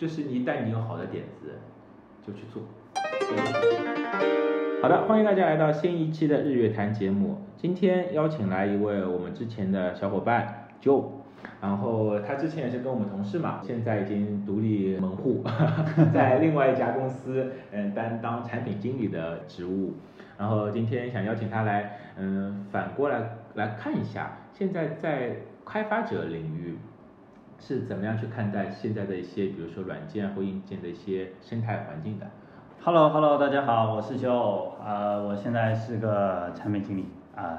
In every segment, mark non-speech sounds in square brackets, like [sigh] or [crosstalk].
就是你一旦你有好的点子，就去做。好的，欢迎大家来到新一期的日月谈节目。今天邀请来一位我们之前的小伙伴 Joe，然后他之前也是跟我们同事嘛，现在已经独立门户，[laughs] 在另外一家公司嗯担当产品经理的职务。然后今天想邀请他来，嗯，反过来来看一下，现在在开发者领域是怎么样去看待现在的一些，比如说软件或硬件的一些生态环境的。Hello Hello，大家好，我是 Joe，啊、我现在是个产品经理，啊、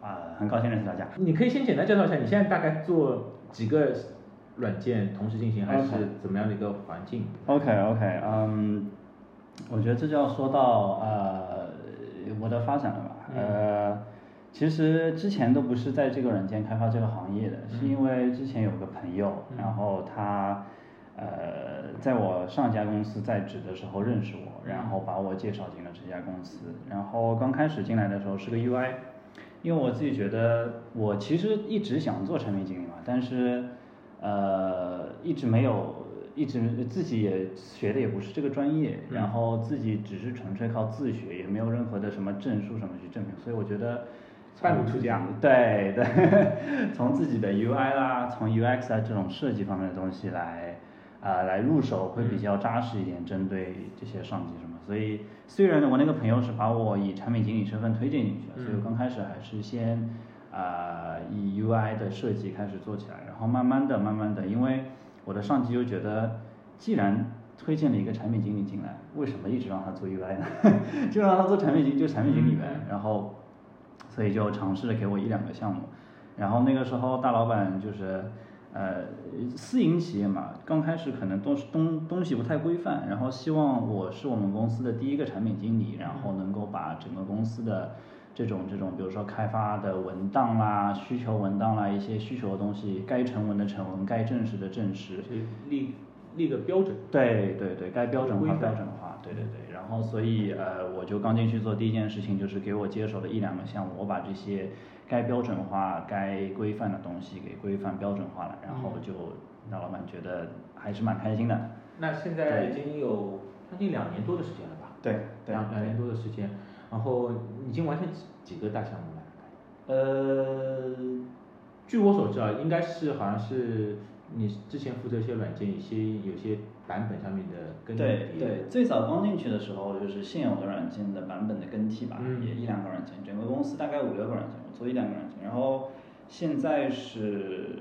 啊、很高兴认识大家。你可以先简单介绍一下，你现在大概做几个软件同时进行，还是怎么样的一个环境？OK OK，嗯，我觉得这就要说到呃我的发展了吧，呃，其实之前都不是在这个软件开发这个行业的，是因为之前有个朋友，然后他。呃，在我上一家公司在职的时候认识我，然后把我介绍进了这家公司。然后刚开始进来的时候是个 UI，因为我自己觉得我其实一直想做产品经理嘛，但是呃一直没有，一直自己也学的也不是这个专业，嗯然后自己只是纯粹靠自学，也没有任何的什么证书什么去证明，所以我觉得。半路出家对对，[laughs] 从自己的 UI 啦，从 UX 啊这种设计方面的东西来，啊、来入手会比较扎实一点，针对这些上级什么。所以虽然呢，我那个朋友是把我以产品经理身份推荐进去的，所以我刚开始还是先啊、以 UI 的设计开始做起来，然后慢慢的、慢慢的，因为我的上级又觉得，既然推荐了一个产品经理进来，为什么一直让他做 UI 呢？[laughs] 就让他做产品经理，就产品经理呗。然后。所以就尝试着给我一两个项目，然后那个时候大老板就是，呃，私营企业嘛，刚开始可能东东东西不太规范，然后希望我是我们公司的第一个产品经理，然后能够把整个公司的这种这种，比如说开发的文档啦、需求文档啦、一些需求的东西，该成文的成文，该正式的正式，去立立个标准。对对对，该标准化标准化，对对对。然后所以呃，我就刚进去做第一件事情就是给我接手了一两个项目，我把这些该标准化、该规范的东西给规范标准化了，然后就让老板觉得还是蛮开心的。那现在已经有将近两年多的时间了吧？对对两两年多的时间，然后已经完成几几个大项目了？呃，据我所知啊，应该是好像是你之前负责一些软件，一些有些版本上面的更对迭对，最早刚进去的时候就是现有的软件的版本的更替吧，嗯也一两个软件，整个公司大概五六个软件，我做一两个软件，然后现在是，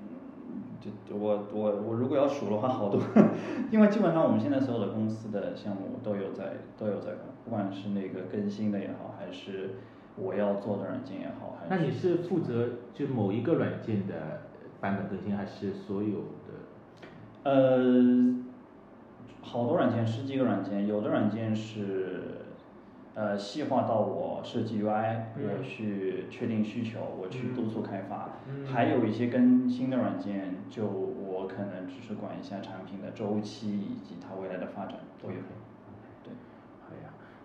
嗯，就我我我如果要数的话，好多，[laughs] 因为基本上我们现在所有的公司的项目都有在都有在干，不管是那个更新的也好，还是我要做的软件也好，还那你是负责就某一个软件的版本更新，还是所有的？呃，好多软件，十几个软件，有的软件是呃细化到我设计 UI，、嗯。我去确定需求，我去督促开发，嗯。还有一些更新的软件，就我可能只是管一下产品的周期以及它未来的发展都有。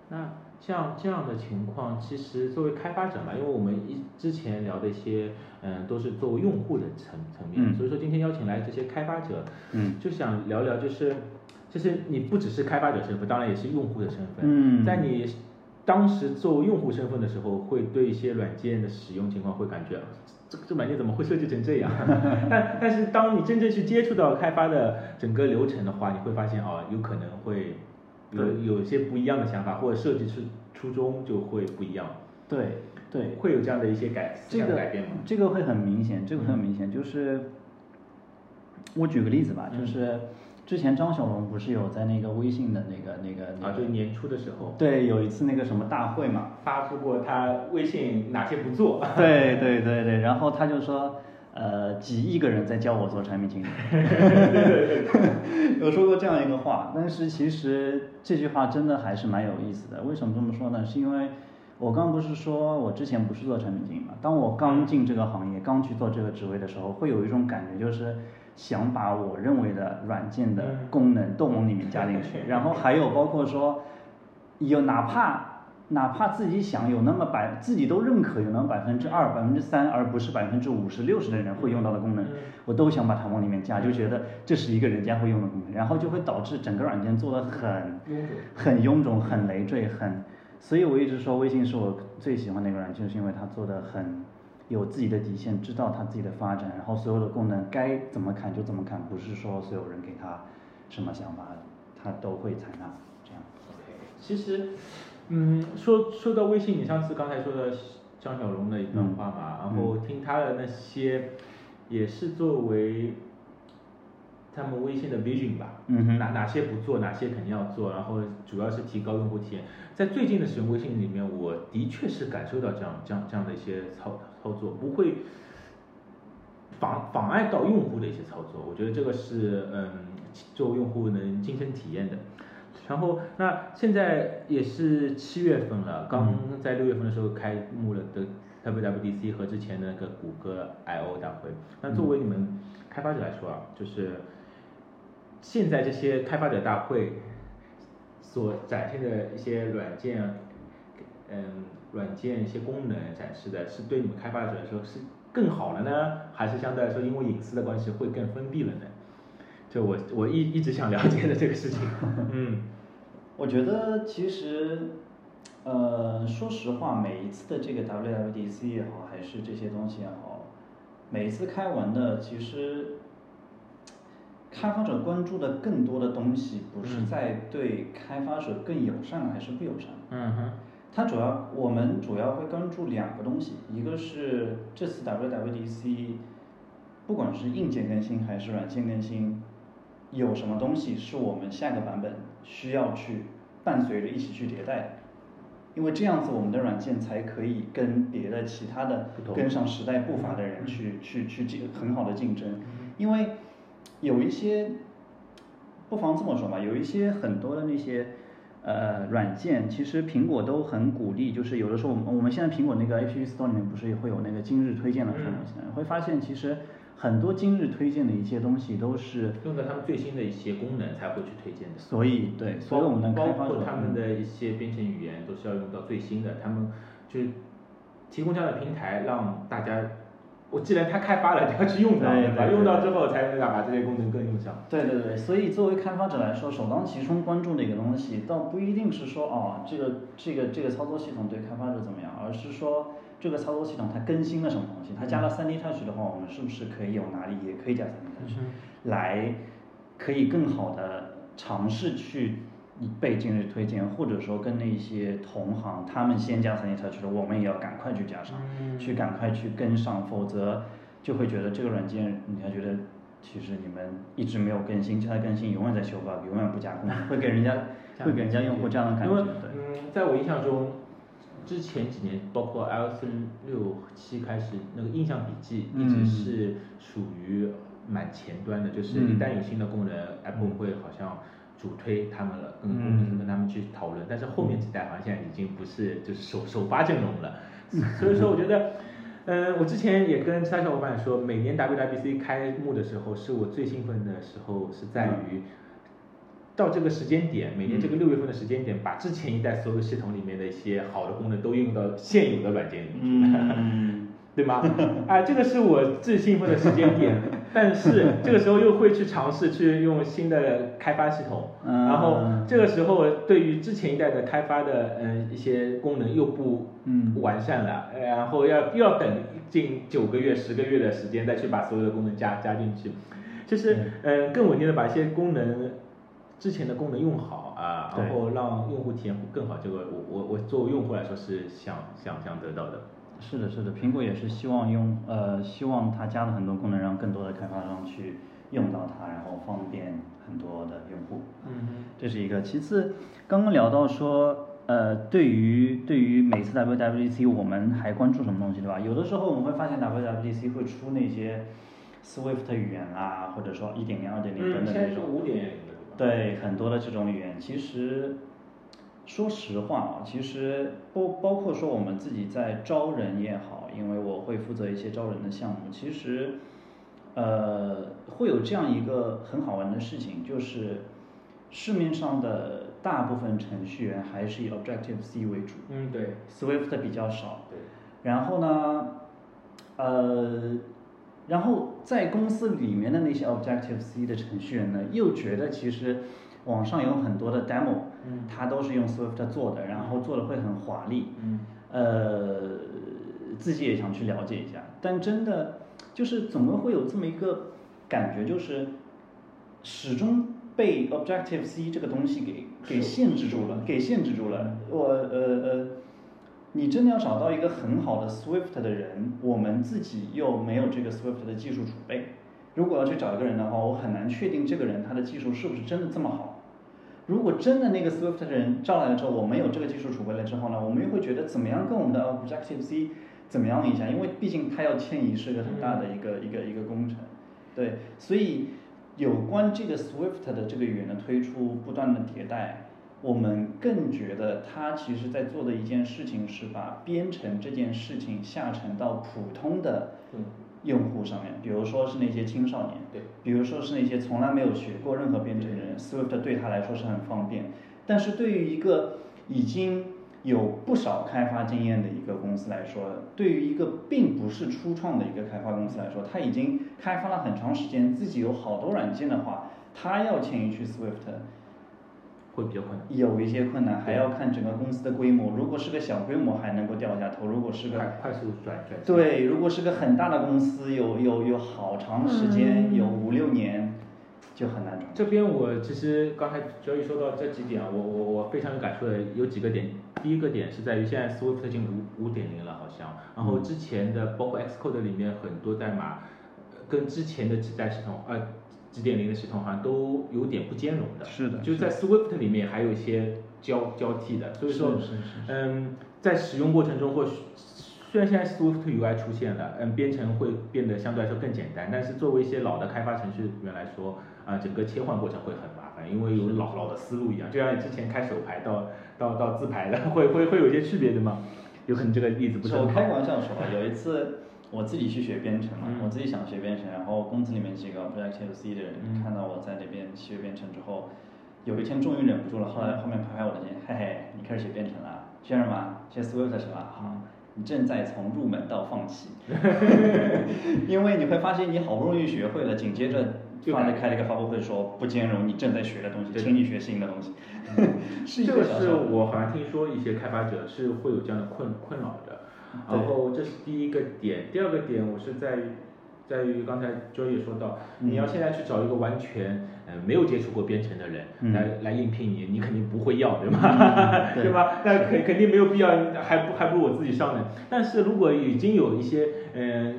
那像这样的情况，其实作为开发者嘛，因为我们一之前聊的一些，嗯，都是作为用户的层层面，嗯所以说今天邀请来这些开发者，嗯就想聊聊，就是，就是你不只是开发者身份，当然也是用户的身份，嗯在你当时作为用户身份的时候，会对一些软件的使用情况会感觉，啊这这软件怎么会设计成这样？[laughs] 但但是当你真正去接触到开发的整个流程的话，你会发现哦，有可能会有有一些不一样的想法，或者设计初初衷就会不一样，对对，会有这样的一些改这个想改变吗？这个会很明显，这个很明显，就是我举个例子吧，嗯。就是之前张小龙不是有在那个微信的那个那个那啊，就是年初的时候，对，有一次那个什么大会嘛，发布过他微信哪些不做，对对对对，然后他就说，呃，几亿个人在教我做产品经理，[laughs] [laughs] 有说过这样一个话，但是其实这句话真的还是蛮有意思的。为什么这么说呢？是因为我刚不是说我之前不是做产品经理嘛，当我刚进这个行业，刚去做这个职位的时候，会有一种感觉，就是想把我认为的软件的功能都往里面加进去，[laughs] 然后还有包括说，有哪怕哪怕自己想有那么百，自己都认可有那么百分之二、百分之三，而不是百分之五十、六十的人会用到的功能，我都想把它往里面加，就觉得这是一个人家会用的功能，然后就会导致整个软件做的很很臃肿、很累赘、很，所以我一直说微信是我最喜欢的一个软件，就是因为它做的很有自己的底线，知道它自己的发展，然后所有的功能该怎么砍就怎么砍，不是说所有人给他什么想法，他都会采纳。这样。OK，其实。嗯，说说到微信，你上次刚才说的张小龙的一段话嘛，然后听他的那些，也是作为他们微信的 vision 吧，哪哪些不做，哪些肯定要做，然后主要是提高用户体验。在最近的使用微信里面，我的确是感受到这样这样这样的一些操操作，不会妨妨碍到用户的一些操作。我觉得这个是嗯，作为用户能亲身体验的。然后，那现在也是七月份了，刚在六月份的时候开幕了的 WWDC 和之前的那个谷歌 I/O 大会。那作为你们开发者来说啊，就是现在这些开发者大会所展现的一些软件，嗯，软件一些功能展示的，是对你们开发者来说是更好了呢，还是相对来说因为隐私的关系会更封闭了呢？就我我一一直想了解的这个事情，[laughs] 嗯，我觉得其实，呃，说实话，每一次的这个 WWDC 也好，还是这些东西也好，每一次开完的，其实开发者关注的更多的东西，不是在对开发者更友善还是不友善，嗯哼，它主要我们主要会关注两个东西，一个是这次 WWDC，不管是硬件更新还是软件更新。有什么东西是我们下个版本需要去伴随着一起去迭代的？因为这样子我们的软件才可以跟别的其他的跟上时代步伐的人去去去竞很好的竞争。因为有一些，不妨这么说吧，有一些很多的那些呃软件，其实苹果都很鼓励，就是有的时候我们我们现在苹果那个 App Store 里面不是也会有那个今日推荐的功能，会发现其实。很多今日推荐的一些东西都是用到他们最新的一些功能才会去推荐的，所以对，所以我们的包括他们的一些编程语言都是要用到最新的，他们就是提供这样的平台让大家，我既然他开发了就要去用到，对吧？用到之后才能把这些功能更用上。对对对，所以作为开发者来说，首当其冲关注的一个东西，倒不一定是说哦，这个这个这个操作系统对开发者怎么样，而是说。这个操作系统它更新了什么东西？它加了 3D Touch 的话，我们是不是可以有哪里也可以加 3D Touch，来可以更好的尝试去被今日推荐，或者说跟那些同行他们先加三 D Touch 的，我们也要赶快去加上，去赶快去跟上，否则就会觉得这个软件，你还觉得其实你们一直没有更新，现在更新永远在修 bug，永远不加工，会给人家 [laughs] 会给人家用户这样的感觉。对，嗯，在我印象中。之前几年，包括 iOS 六七开始，那个印象笔记一直是属于蛮前端的，就是一旦有新的功能，Apple 会好像主推他们了，跟工程师跟他们去讨论。但是后面几代好像现在已经不是就是首首发阵容了，所以说我觉得，嗯，[laughs] 我之前也跟其他小伙伴说，每年 WWDC 开幕的时候，是我最兴奋的时候，是在于。到这个时间点，每年这个六月份的时间点，把之前一代所有系统里面的一些好的功能都应用到现有的软件里面，[laughs] 对吗？啊，这个是我最兴奋的时间点。但是这个时候又会去尝试去用新的开发系统，然后这个时候对于之前一代的开发的嗯一些功能又不完善了，然后要又要等近九个月、十个月的时间再去把所有的功能加加进去，就是嗯更稳定的把一些功能。之前的功能用好啊，然后让用户体验更好，这个我我我作为用户来说是想想想得到的。是的，是的，苹果也是希望用呃希望它加了很多功能，让更多的开发商去用到它，然后方便很多的用户。嗯这是一个。其次，刚刚聊到说呃对于对于每次 WWDC 我们还关注什么东西对吧？有的时候我们会发现 WWDC 会出那些 Swift 语言啦，或者说一点零、二点零等等这种。五点。对很多的这种语言，其实说实话啊，其实包包括说我们自己在招人也好，因为我会负责一些招人的项目，其实呃会有这样一个很好玩的事情，就是市面上的大部分程序员还是以 Objective C 为主，嗯，对，Swift 比较少。对，然后呢，呃，然后在公司里面的那些 Objective C 的程序员呢，又觉得其实网上有很多的 demo，嗯。它都是用 Swift 做的，然后做的会很华丽，嗯。呃，自己也想去了解一下，但真的就是怎么会有这么一个感觉，就是始终被 Objective C 这个东西给给限制住了，给限制住了。我呃呃，你真的要找到一个很好的 Swift 的人，我们自己又没有这个 Swift 的技术储备。如果要去找一个人的话，我很难确定这个人他的技术是不是真的这么好。如果真的那个 Swift 的人招来了之后，我们有这个技术储备了之后呢，我们又会觉得怎么样跟我们的 Objective C 怎么样一下？因为毕竟它要迁移是个很大的一个、一个一个工程，对，所以有关这个 Swift 的这个语言的推出，不断的迭代，我们更觉得他其实在做的一件事情是把编程这件事情下沉到普通的嗯。用户上面，比如说是那些青少年，对，比如说是那些从来没有学过任何编程的人，Swift 对他来说是很方便。但是对于一个已经有不少开发经验的一个公司来说，对于一个并不是初创的一个开发公司来说，他已经开发了很长时间，自己有好多软件的话，他要迁移去 Swift，会比较困难。有一些困难，还要看整个公司的规模。如果是个小规模，还能够掉下头；如果是个快快速转转，对，如果是个很大的公司，有有有好长时间，有五六年，就很难转。这边我其实刚才周一说到这几点啊，我我我非常有感触的有几个点。第一个点是在于现在 Swift 已经五五点零了，好像，然后之前的包括 Xcode 里面很多代码，呃跟之前的几代系统呃几点零的系统好像都有点不兼容的。是的就在 Swift 里面还有一些交交替的，所以说是是是嗯，在使用过程中，或许虽然现在 Swift UI 出现了，嗯，编程会变得相对来说更简单，但是作为一些老的开发程序员来说，啊、整个切换过程会很麻烦，因为有老老的思路一样，就像你之前开手牌到到到自排的，会会会有一些区别的嘛？有可能这个例子不是很好我开玩笑说吧，有一次我自己去学编程嘛，嗯。我自己想学编程，然后公司里面几个 Objective C 的人、嗯。看到我在那边学编程之后，有一天终于忍不住了，后来后面拍拍我的肩，嘿嘿，你开始学编程了，学什么？学 Swift 是吧？好，你正在从入门到放弃，[laughs] 因为你会发现你好不容易学会了，紧接着就改发了开了一个发布会说不兼容你正在学的东西，请你学新的东西，[laughs] 是一这个是我好像听说一些开发者是会有这样的困困扰的，对然后这是第一个点，第二个点我是在于在于刚才周也说到，嗯你要现在去找一个完全呃没有接触过编程的人嗯来来应聘你，你肯定不会要，对吧？嗯 [laughs] 对对吧？那肯肯定没有必要，还不还不如我自己上呢。但是如果已经有一些嗯、呃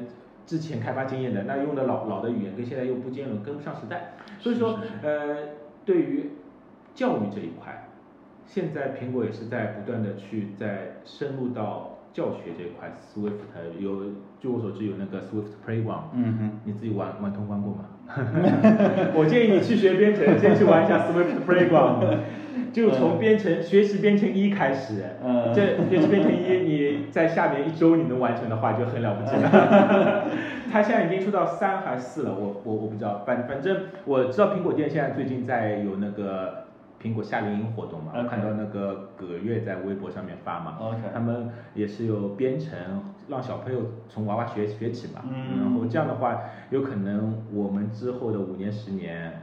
之前开发经验的，那用的老老的语言跟现在又不兼容，跟不上时代，所以说呃对于教育这一块，现在苹果也是在不断的去在深入到教学这一块，Swift 有，据我所知有那个 Swift Playground，嗯哼。你自己玩玩通关过吗？[laughs] 我建议你去学编程，先去玩一下 Swift Playground，[laughs] 就从编程学习编程一开始。嗯这学习编程一，你在下面一周你能完成的话，就很了不起了。[laughs] 它现在已经出到三还是四了，我我我不知道，反反正我知道苹果店现在最近在有那个苹果夏令营活动嘛，我看到那个葛月在微博上面发嘛 OK 他们也是有编程，让小朋友从娃娃学学起嘛，嗯。然后这样的话，有可能我们之后的五年十年，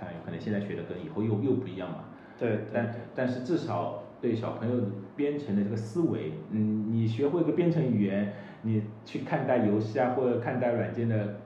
看有可能现在学的跟以后又又不一样嘛，对对。但但是至少对小朋友编程的这个思维，嗯，你学会一个编程语言，你去看待游戏啊或者看待软件的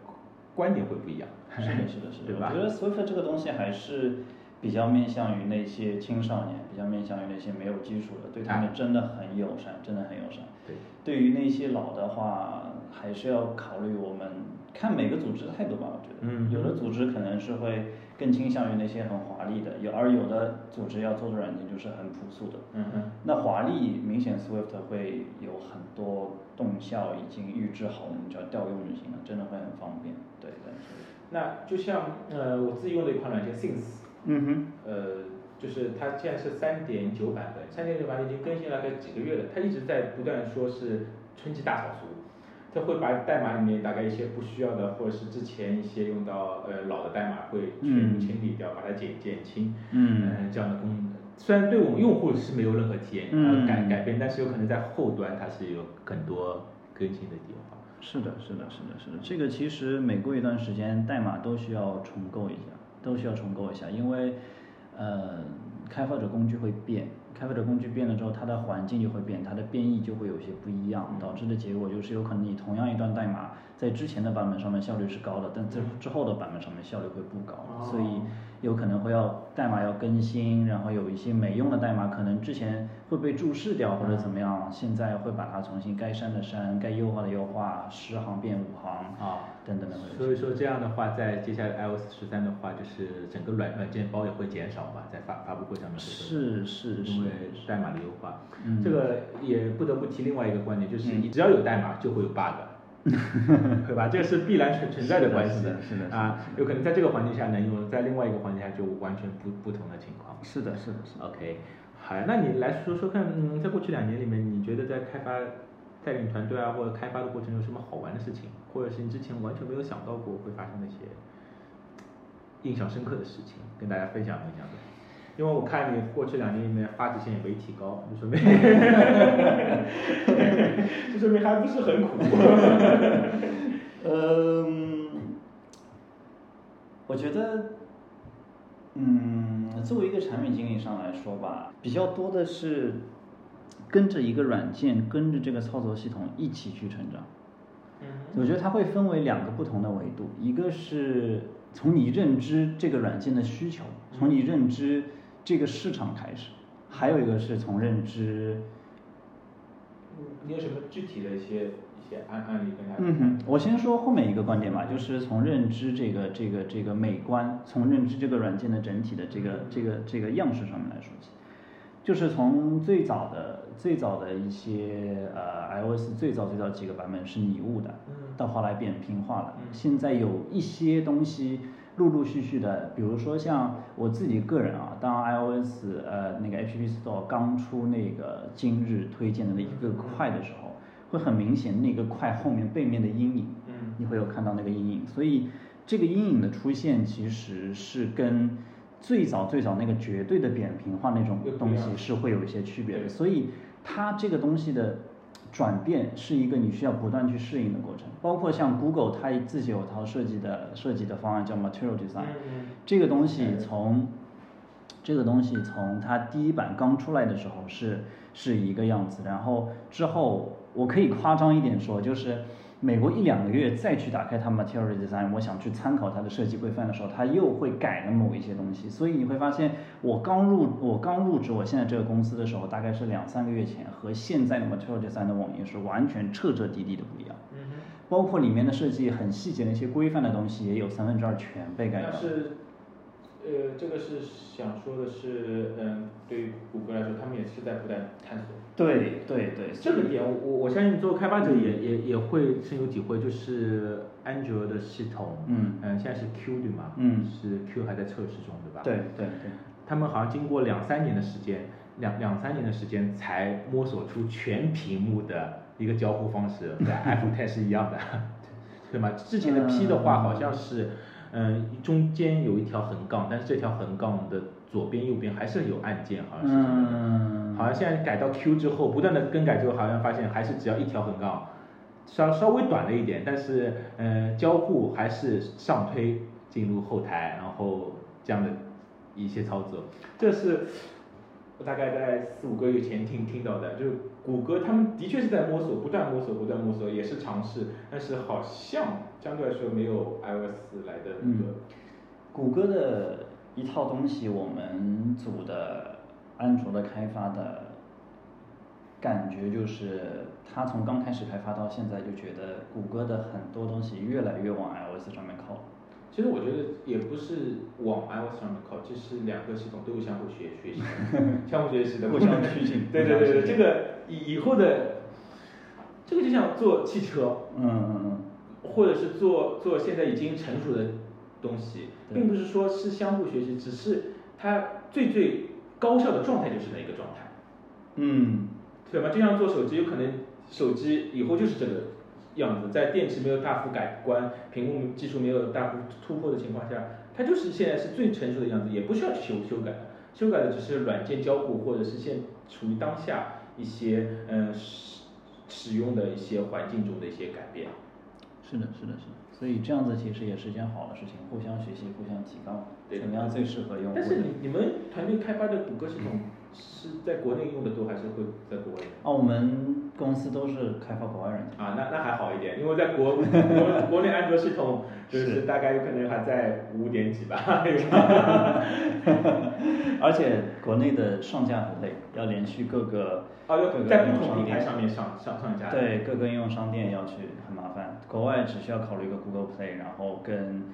观点会不一样。是的，是的，是的。[laughs] 对吧？我觉得 Swift 这个东西还是比较面向于那些青少年，比较面向于那些没有基础的，对他们真的很友善，真的很友善。对，对于那些老的话，还是要考虑我们看每个组织的态度吧。我觉得，嗯有的组织可能是会更倾向于那些很华丽的，有而有的组织要做的软件就是很朴素的。嗯哼。那华丽明显 Swift 会有很多动效已经预制好，我们只要调用就行了，真的会很方便。对对。那就像呃我自己用的一款软件 Things，嗯哼。呃，就是它现在是三点九版本，三点九版本已经更新了大概几个月了，它一直在不断说是春季大扫除，它会把代码里面大概一些不需要的，或者是之前一些用到呃老的代码会全部嗯清理掉，把它减减轻，嗯呃这样的功能虽然对我们用户是没有任何体验改改变，但是有可能在后端它是有很多更新的地方。是的，是的，是的，是的。这个其实每过一段时间，代码都需要重构一下，都需要重构一下，因为呃，开发者工具会变，开发者工具变了之后，它的环境就会变，它的变异就会有些不一样，导致的结果就是有可能你同样一段代码在之前的版本上面效率是高的，但这之后的版本上面效率会不高，所以有可能会要代码要更新，然后有一些没用的代码可能之前会被注释掉或者怎么样，现在会把它重新该删的删，该优化的优化，十行变五行啊等等等等。所以说这样的话，在接下来 iOS 十三的话，就是整个软软件包也会减少嘛，在发发布会上面是是是因为代码的优化，嗯。这个也不得不提另外一个观点，就是你只要有代码就会有 bug，对吧？这个是必然存存在的关系是的是的啊，有可能在这个环境下能用，在另外一个环境下就完全不不同的情况。是的是的是的。OK，好呀，那你来说说看，嗯，在过去两年里面，你觉得在开发带领团队啊，或者开发的过程有什么好玩的事情，或者是你之前完全没有想到过会发生的一些印象深刻的事情，跟大家分享分享的。因为我看你过去两年里面发际线也没提高，就说明，[laughs] 就说明还不是很苦。嗯，[laughs] 我觉得，嗯，作为一个产品经理上来说吧，比较多的是跟着一个软件，跟着这个操作系统一起去成长。我觉得它会分为两个不同的维度，一个是从你认知这个软件的需求，从你认知这个市场开始，还有一个是从认知嗯你有什么具体的一些一些案案例跟大家？嗯哼，我先说后面一个观点吧，就是从认知这个这个这个美观，从认知这个软件的整体的这个这个这个样式上面来说起，就是从最早的最早的一些呃 iOS 最早最早几个版本是拟物的，嗯。到后来扁平化了，嗯。现在有一些东西陆陆续续的，比如说像我自己个人啊，当 iOS 呃那个 App Store 刚出那个今日推荐的那一个块的时候，会很明显那个块后面背面的阴影，嗯。你会有看到那个阴影，所以这个阴影的出现其实是跟最早最早那个绝对的扁平化那种东西是会有一些区别的，所以它这个东西的转变是一个你需要不断去适应的过程，包括像 Google 它自己有套设计的设计的方案叫 Material Design，嗯这个东西从这个东西从它第一版刚出来的时候是是一个样子，然后之后我可以夸张一点说，就是每过一两个月再去打开它 Material Design，我想去参考它的设计规范的时候，它又会改了某一些东西，所以你会发现，我刚入我刚入职我现在这个公司的时候，大概是两三个月前，和现在的 Material Design 的网页是完全彻彻底底的不一样。嗯包括里面的设计很细节的一些规范的东西，也有三分之二全被改掉。了是，呃，这个是想说的是，嗯，对于谷歌来说，他们也是在不断探索。对对对，这个点，我我相信作为开发者也也也会深有体会，就是安卓的系统，嗯嗯，现在是 Q 对吗？嗯是 Q 还在测试中，对吧？对对对，他们好像经过两三年的时间，两两三年的时间才摸索出全屏幕的一个交互方式，跟 [laughs] iPhone Ten 是一样的，[laughs] 对吗？之前的 P 的话好像是，嗯，中间有一条横杠，但是这条横杠的左边右边还是有按键，好像是这么的。嗯，好像现在改到 Q 之后，不断的更改之后，好像发现还是只要一条横杠，稍稍微短了一点，但是呃交互还是上推进入后台，然后这样的一些操作，这是我大概在四五个月前听听到的，就是谷歌他们的确是在摸索，不断摸索，不断摸索，也是尝试，但是好像相对来说没有 iOS 来的那个。谷歌的一套东西，我们组的安卓的开发的感觉就是，他从刚开始开发到现在，就觉得谷歌的很多东西越来越往 iOS 上面靠。其实我觉得也不是往 iOS 上面靠，就是两个系统都有相互学学习，[laughs] 相互学习的，互相趋近对对对对，这个以以后的，这个就像做汽车，嗯嗯嗯，或者是做做现在已经成熟的东西，并不是说是相互学习，只是它最最高效的状态就是那一个状态，嗯，对吧？就像做手机，有可能手机以后就是这个样子，在电池没有大幅改观、屏幕技术没有大幅突破的情况下，它就是现在是最成熟的样子，也不需要去修修改。修改的只是软件交互或者是现处于当下一些嗯使使用的一些环境中的一些改变。是的，是的，是的。所以这样子其实也是一件好的事情，互相学习，互相提高，对怎么样最适合用。但是你你们团队开发的谷歌系统是在国内用的多，还是会在国外？啊，我们公司都是开发国外软件。啊，那那还好一点，因为在国 [laughs] 国国内安卓系统就是大概有可能还在五点几吧。[laughs] 而且国内的上架很累，要连续各个哦，各个要在应用商不同平台店上面上上上架。对各个应用商店要去很麻烦，国外只需要考虑一个 Google Play，然后跟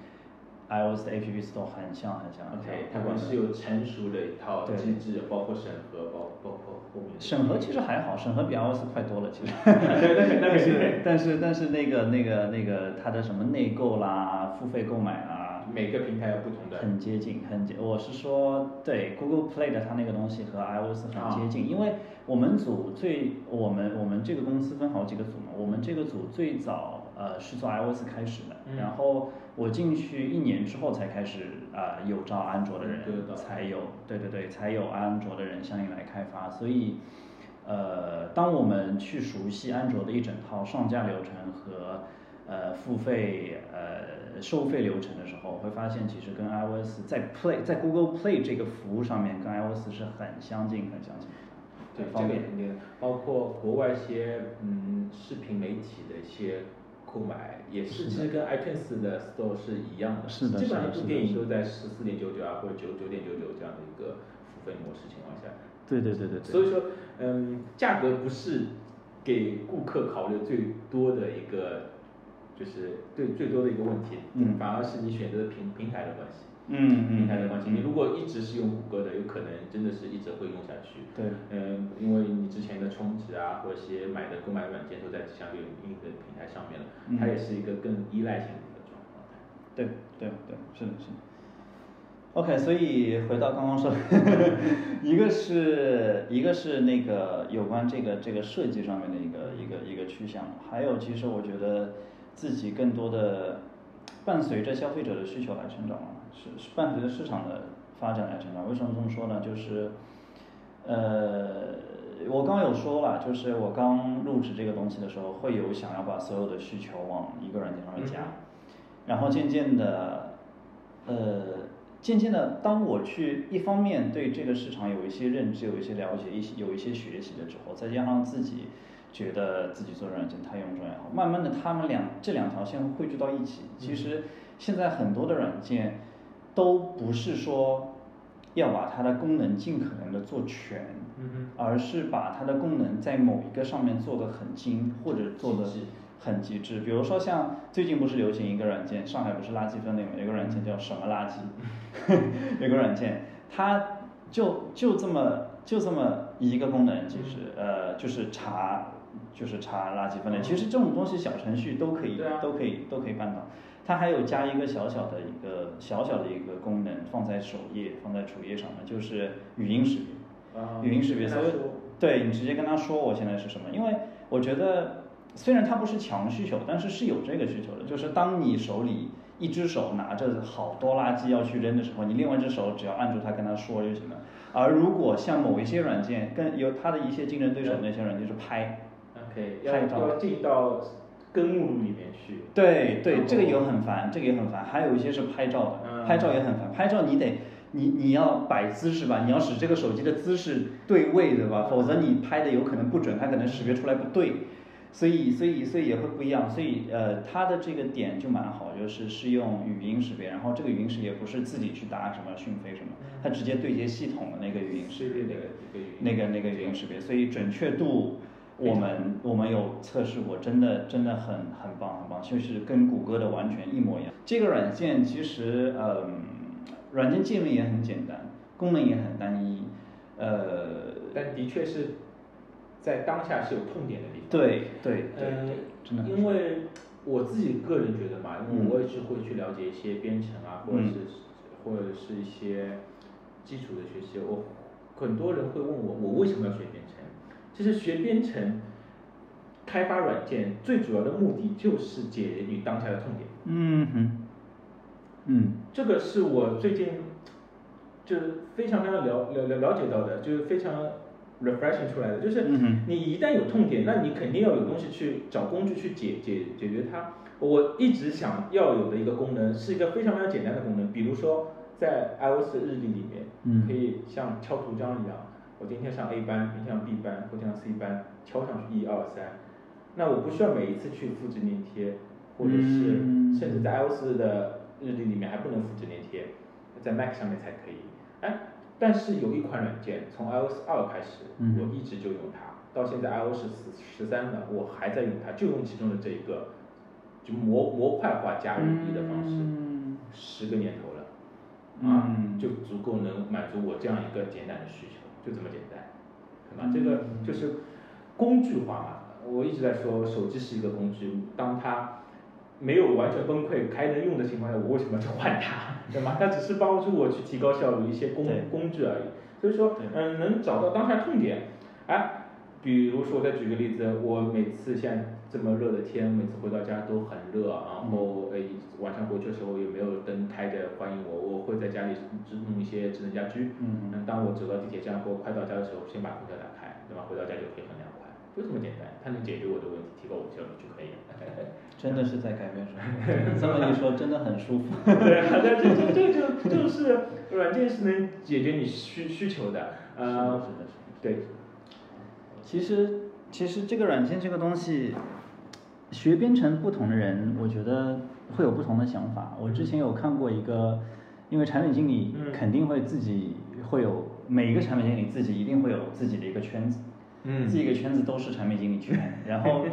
iOS 的 App Store 很像很像。OK，他不管们是有成熟的一套机制，包括审核，包包括后面审核其实还好，审核比 iOS 快多了，其实。[laughs] 但是但是但是那个那个那个它的什么内购啦、付费购买啦，每个平台有不同的。很接近，很接。我是说，对 Google Play 的它那个东西和 iOS 很接近，因为我们组最我们我们这个公司分好几个组嘛，我们这个组最早呃是做 iOS 开始的，嗯然后我进去一年之后才开始啊、呃有招安卓的人才有对对对才有安卓的人相应来开发，所以。呃，当我们去熟悉安卓的一整套上架流程和呃付费呃收费流程的时候，会发现其实跟 iOS 在 Play 在 Google Play 这个服务上面跟 iOS 是很相近很相近，对，方便。这个肯定，包括国外一些嗯视频媒体的一些购买，也是其实跟 iTunes 的 Store 是一样的，是的基本上一部电影都在十四点九九啊或者九九点九九这样的一个付费模式情况下。对对对对对。所以说，嗯，价格不是给顾客考虑最多的一个，就是最最多的一个问题，嗯反而是你选择的平平台的关系。嗯嗯平台的关系，嗯你如果一直是用谷歌的，有可能真的是一直会用下去。对嗯，因为你之前的充值啊，或者一些买的购买软件都在相对应的平台上面了，嗯它也是一个更依赖性的一个状况。对对对，是的，是的。OK，所以回到刚刚说的，[laughs] 一个是一个是那个有关这个这个设计上面的一个一个一个趋向，还有其实我觉得自己更多的伴随着消费者的需求来成长嘛，是是伴随着市场的发展来成长。为什么这么说呢？就是呃，我刚刚有说了，就是我刚入职这个东西的时候，会有想要把所有的需求往一个软件上面加，然后渐渐的，呃，渐渐的，当我去一方面对这个市场有一些认知、有一些了解、一些有一些学习了之后，再加上自己觉得自己做软件太用重也好，慢慢的他们两这两条线汇聚到一起。其实现在很多的软件都不是说要把它的功能尽可能的做全，嗯而是把它的功能在某一个上面做的很精，或者做的很极致。比如说像最近不是流行一个软件，上海不是垃圾分类嘛，有个软件叫什么垃圾，[laughs] 有个软件，它就就这么就这么一个功能，其实呃就是查就是查垃圾分类。其实这种东西小程序都可以、啊都可以都可以办到。它还有加一个小小的一个小小的一个功能放在首页放在主页上面，就是语音识别。啊语音识别，所以对你直接跟他说我现在是什么，因为我觉得虽然它不是强需求，但是是有这个需求的，就是当你手里一只手拿着好多垃圾要去扔的时候，你另外一只手只要按住它跟他说就行了。而如果像某一些软件跟有它的一些竞争对手那些软件是拍，OK，要拍照要进到根目录里面去。对对，这个也很烦，这个也很烦。还有一些是拍照的，嗯拍照也很烦。拍照你得，你你要摆姿势吧，你要使这个手机的姿势对位，对吧？否则你拍的有可能不准，它可能识别出来不对。所以所以所以也会不一样。所以呃，它的这个点就蛮好，就是是用语音识别，然后这个语音识别不是自己去打什么讯飞什么，它直接对接系统的那个语音识别那个那个语音识别，所以准确度我们我们有测试过，真的真的很很棒很棒，就是跟谷歌的完全一模一样。这个软件其实嗯，软件界面也很简单，功能也很单一，呃，但的确是在当下是有痛点的地方。对对对嗯对，真的因为我自己个人觉得嘛，因为嗯我也是会去了解一些编程啊，或者嗯是或者是一些基础的学习。我很多人会问我，我为什么要学编程？其实学编程、开发软件最主要的目的就是解决你当下的痛点。嗯哼，嗯这个是我最近就是非常非常了了了了解到的，就是非常 refreshing 出来的，就是你一旦有痛点，那你肯定要有东西去找工具去解解解决它。我一直想要有的一个功能是一个非常非常简单的功能，比如说在 iOS 的日历里面，嗯可以像敲图章一样，我今天上 A 班，明天上 B 班，后天上 C 班，敲上去一二三，那我不需要每一次去复制粘贴，或者是嗯。甚至在 iOS 的日历里面还不能复制粘贴，在 Mac 上面才可以。哎，但是有一款软件从 iOS 二开始，嗯我一直就用它，到现在 iOS 十十三了，我还在用它，就用其中的这一个，就模模块化加五 D 的方式，嗯。十个年头了，啊，嗯。就足够能满足我这样一个简单的需求，就这么简单，对吧？嗯这个就是工具化嘛。我一直在说，手机是一个工具，当它没有完全崩溃还能用的情况下，我为什么要去换它，[laughs] 对吗？它只是帮助我去提高效率一些工工具而已。所以说，嗯，能找到当下痛点，哎，比如说我再举个例子，我每次现在这么热的天，每次回到家都很热，然后诶晚上回去的时候也没有灯开着欢迎我，我会在家里只弄一些智能家居。嗯嗯，当我走到地铁站或快到家的时候，先把空调打开，对吧？回到家就可以很凉快，就这么简单，它能解决我的问题，提高我的效率就可以了。[laughs] 真的是在改变生活。[laughs] 这么一说，真的很舒服。对啊，但这这这就就是软件是能解决你需需求的，呃，是的是的对，其实，其实这个软件这个东西，学编程不同的人，我觉得会有不同的想法。我之前有看过一个，因为产品经理嗯肯定会自己会有每一个产品经理自己一定会有自己的一个圈子，嗯这个圈子都是产品经理圈。[laughs] 然后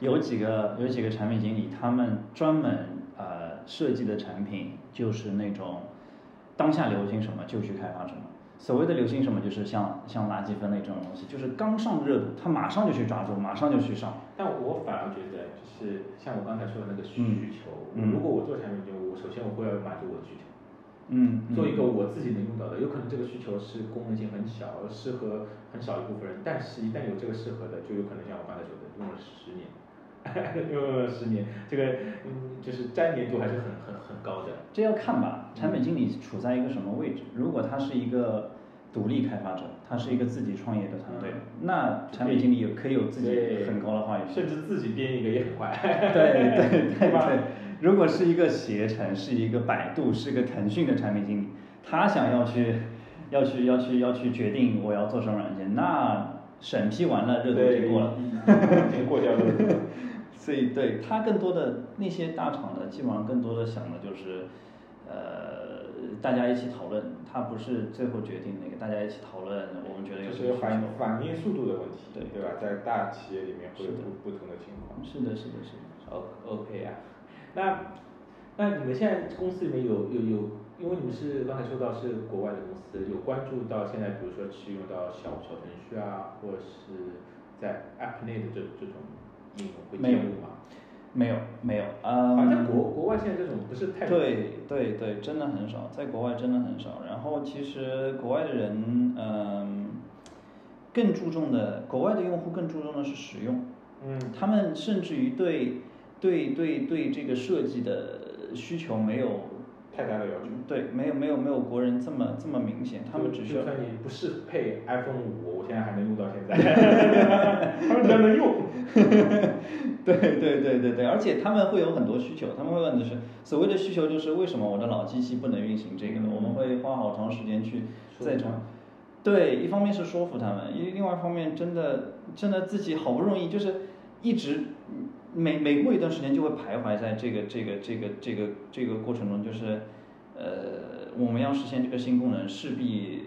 有几个有几个产品经理，他们专门呃设计的产品就是那种当下流行什么就去开发什么。所谓的流行什么，就是像像垃圾分类这种东西，就是刚上热度，他马上就去抓住，马上就去上。但我反而觉得，就是像我刚才说的那个需嗯求，嗯如果我做产品经理，我首先我会要满足我的需求。嗯，做一个我自己能用到的，有可能这个需求是功能性很小，适合很少一部分人，但是一旦有这个适合的，就有可能像我刚才说的，用了十年，[laughs] 用了十年，这个嗯就是粘连度还是很很很高的。这要看吧，产品经理处在一个什么位置。如果他是一个独立开发者，他是一个自己创业的团队，那产品经理有可以有自己很高的话语权。甚至自己编一个也很快。对对对吧对，如果是一个携程，是一个百度，是一个腾讯的产品经理，他想要去要去要去要去决定我要做什么软件，那审批完了，热度已经过了。[laughs] 已经过掉了。[laughs] 所以对他更多的那些大厂的，基本上更多的想的就是，呃，大家一起讨论，他不是最后决定那个，大家一起讨论，我们觉得有就是。反反应速度的问题，对对吧？在大企业里面会有不不同的情况。是的，是的，是的。O OK 啊，那那你们现在公司里面有有有，因为你们是刚才说到是国外的公司，有关注到现在，比如说去用到小小程序啊，或者是在 App 内的这这种应用会介入吗？没有，没有，好像嗯，国国外现在这种不是太对对对，真的很少，在国外真的很少。然后其实国外的人，嗯，更注重的，国外的用户更注重的是使用。嗯他们甚至于对对对对这个设计的需求没有太大的要求。对没有没有没有国人这么这么明显，他们只需要就算你不适配 iPhone 五，我现在还能用到现在，[laughs] 他们只要能用。[laughs] 对对对对对，而且他们会有很多需求，他们会问的是所谓的需求就是为什么我的老机器不能运行这个呢？我们会花好长时间去再从。对，一方面是说服他们，因为另外一方面真的真的自己好不容易就是一直每每过一段时间就会徘徊在这个这个这个这个这个过程中，就是呃我们要实现这个新功能，势必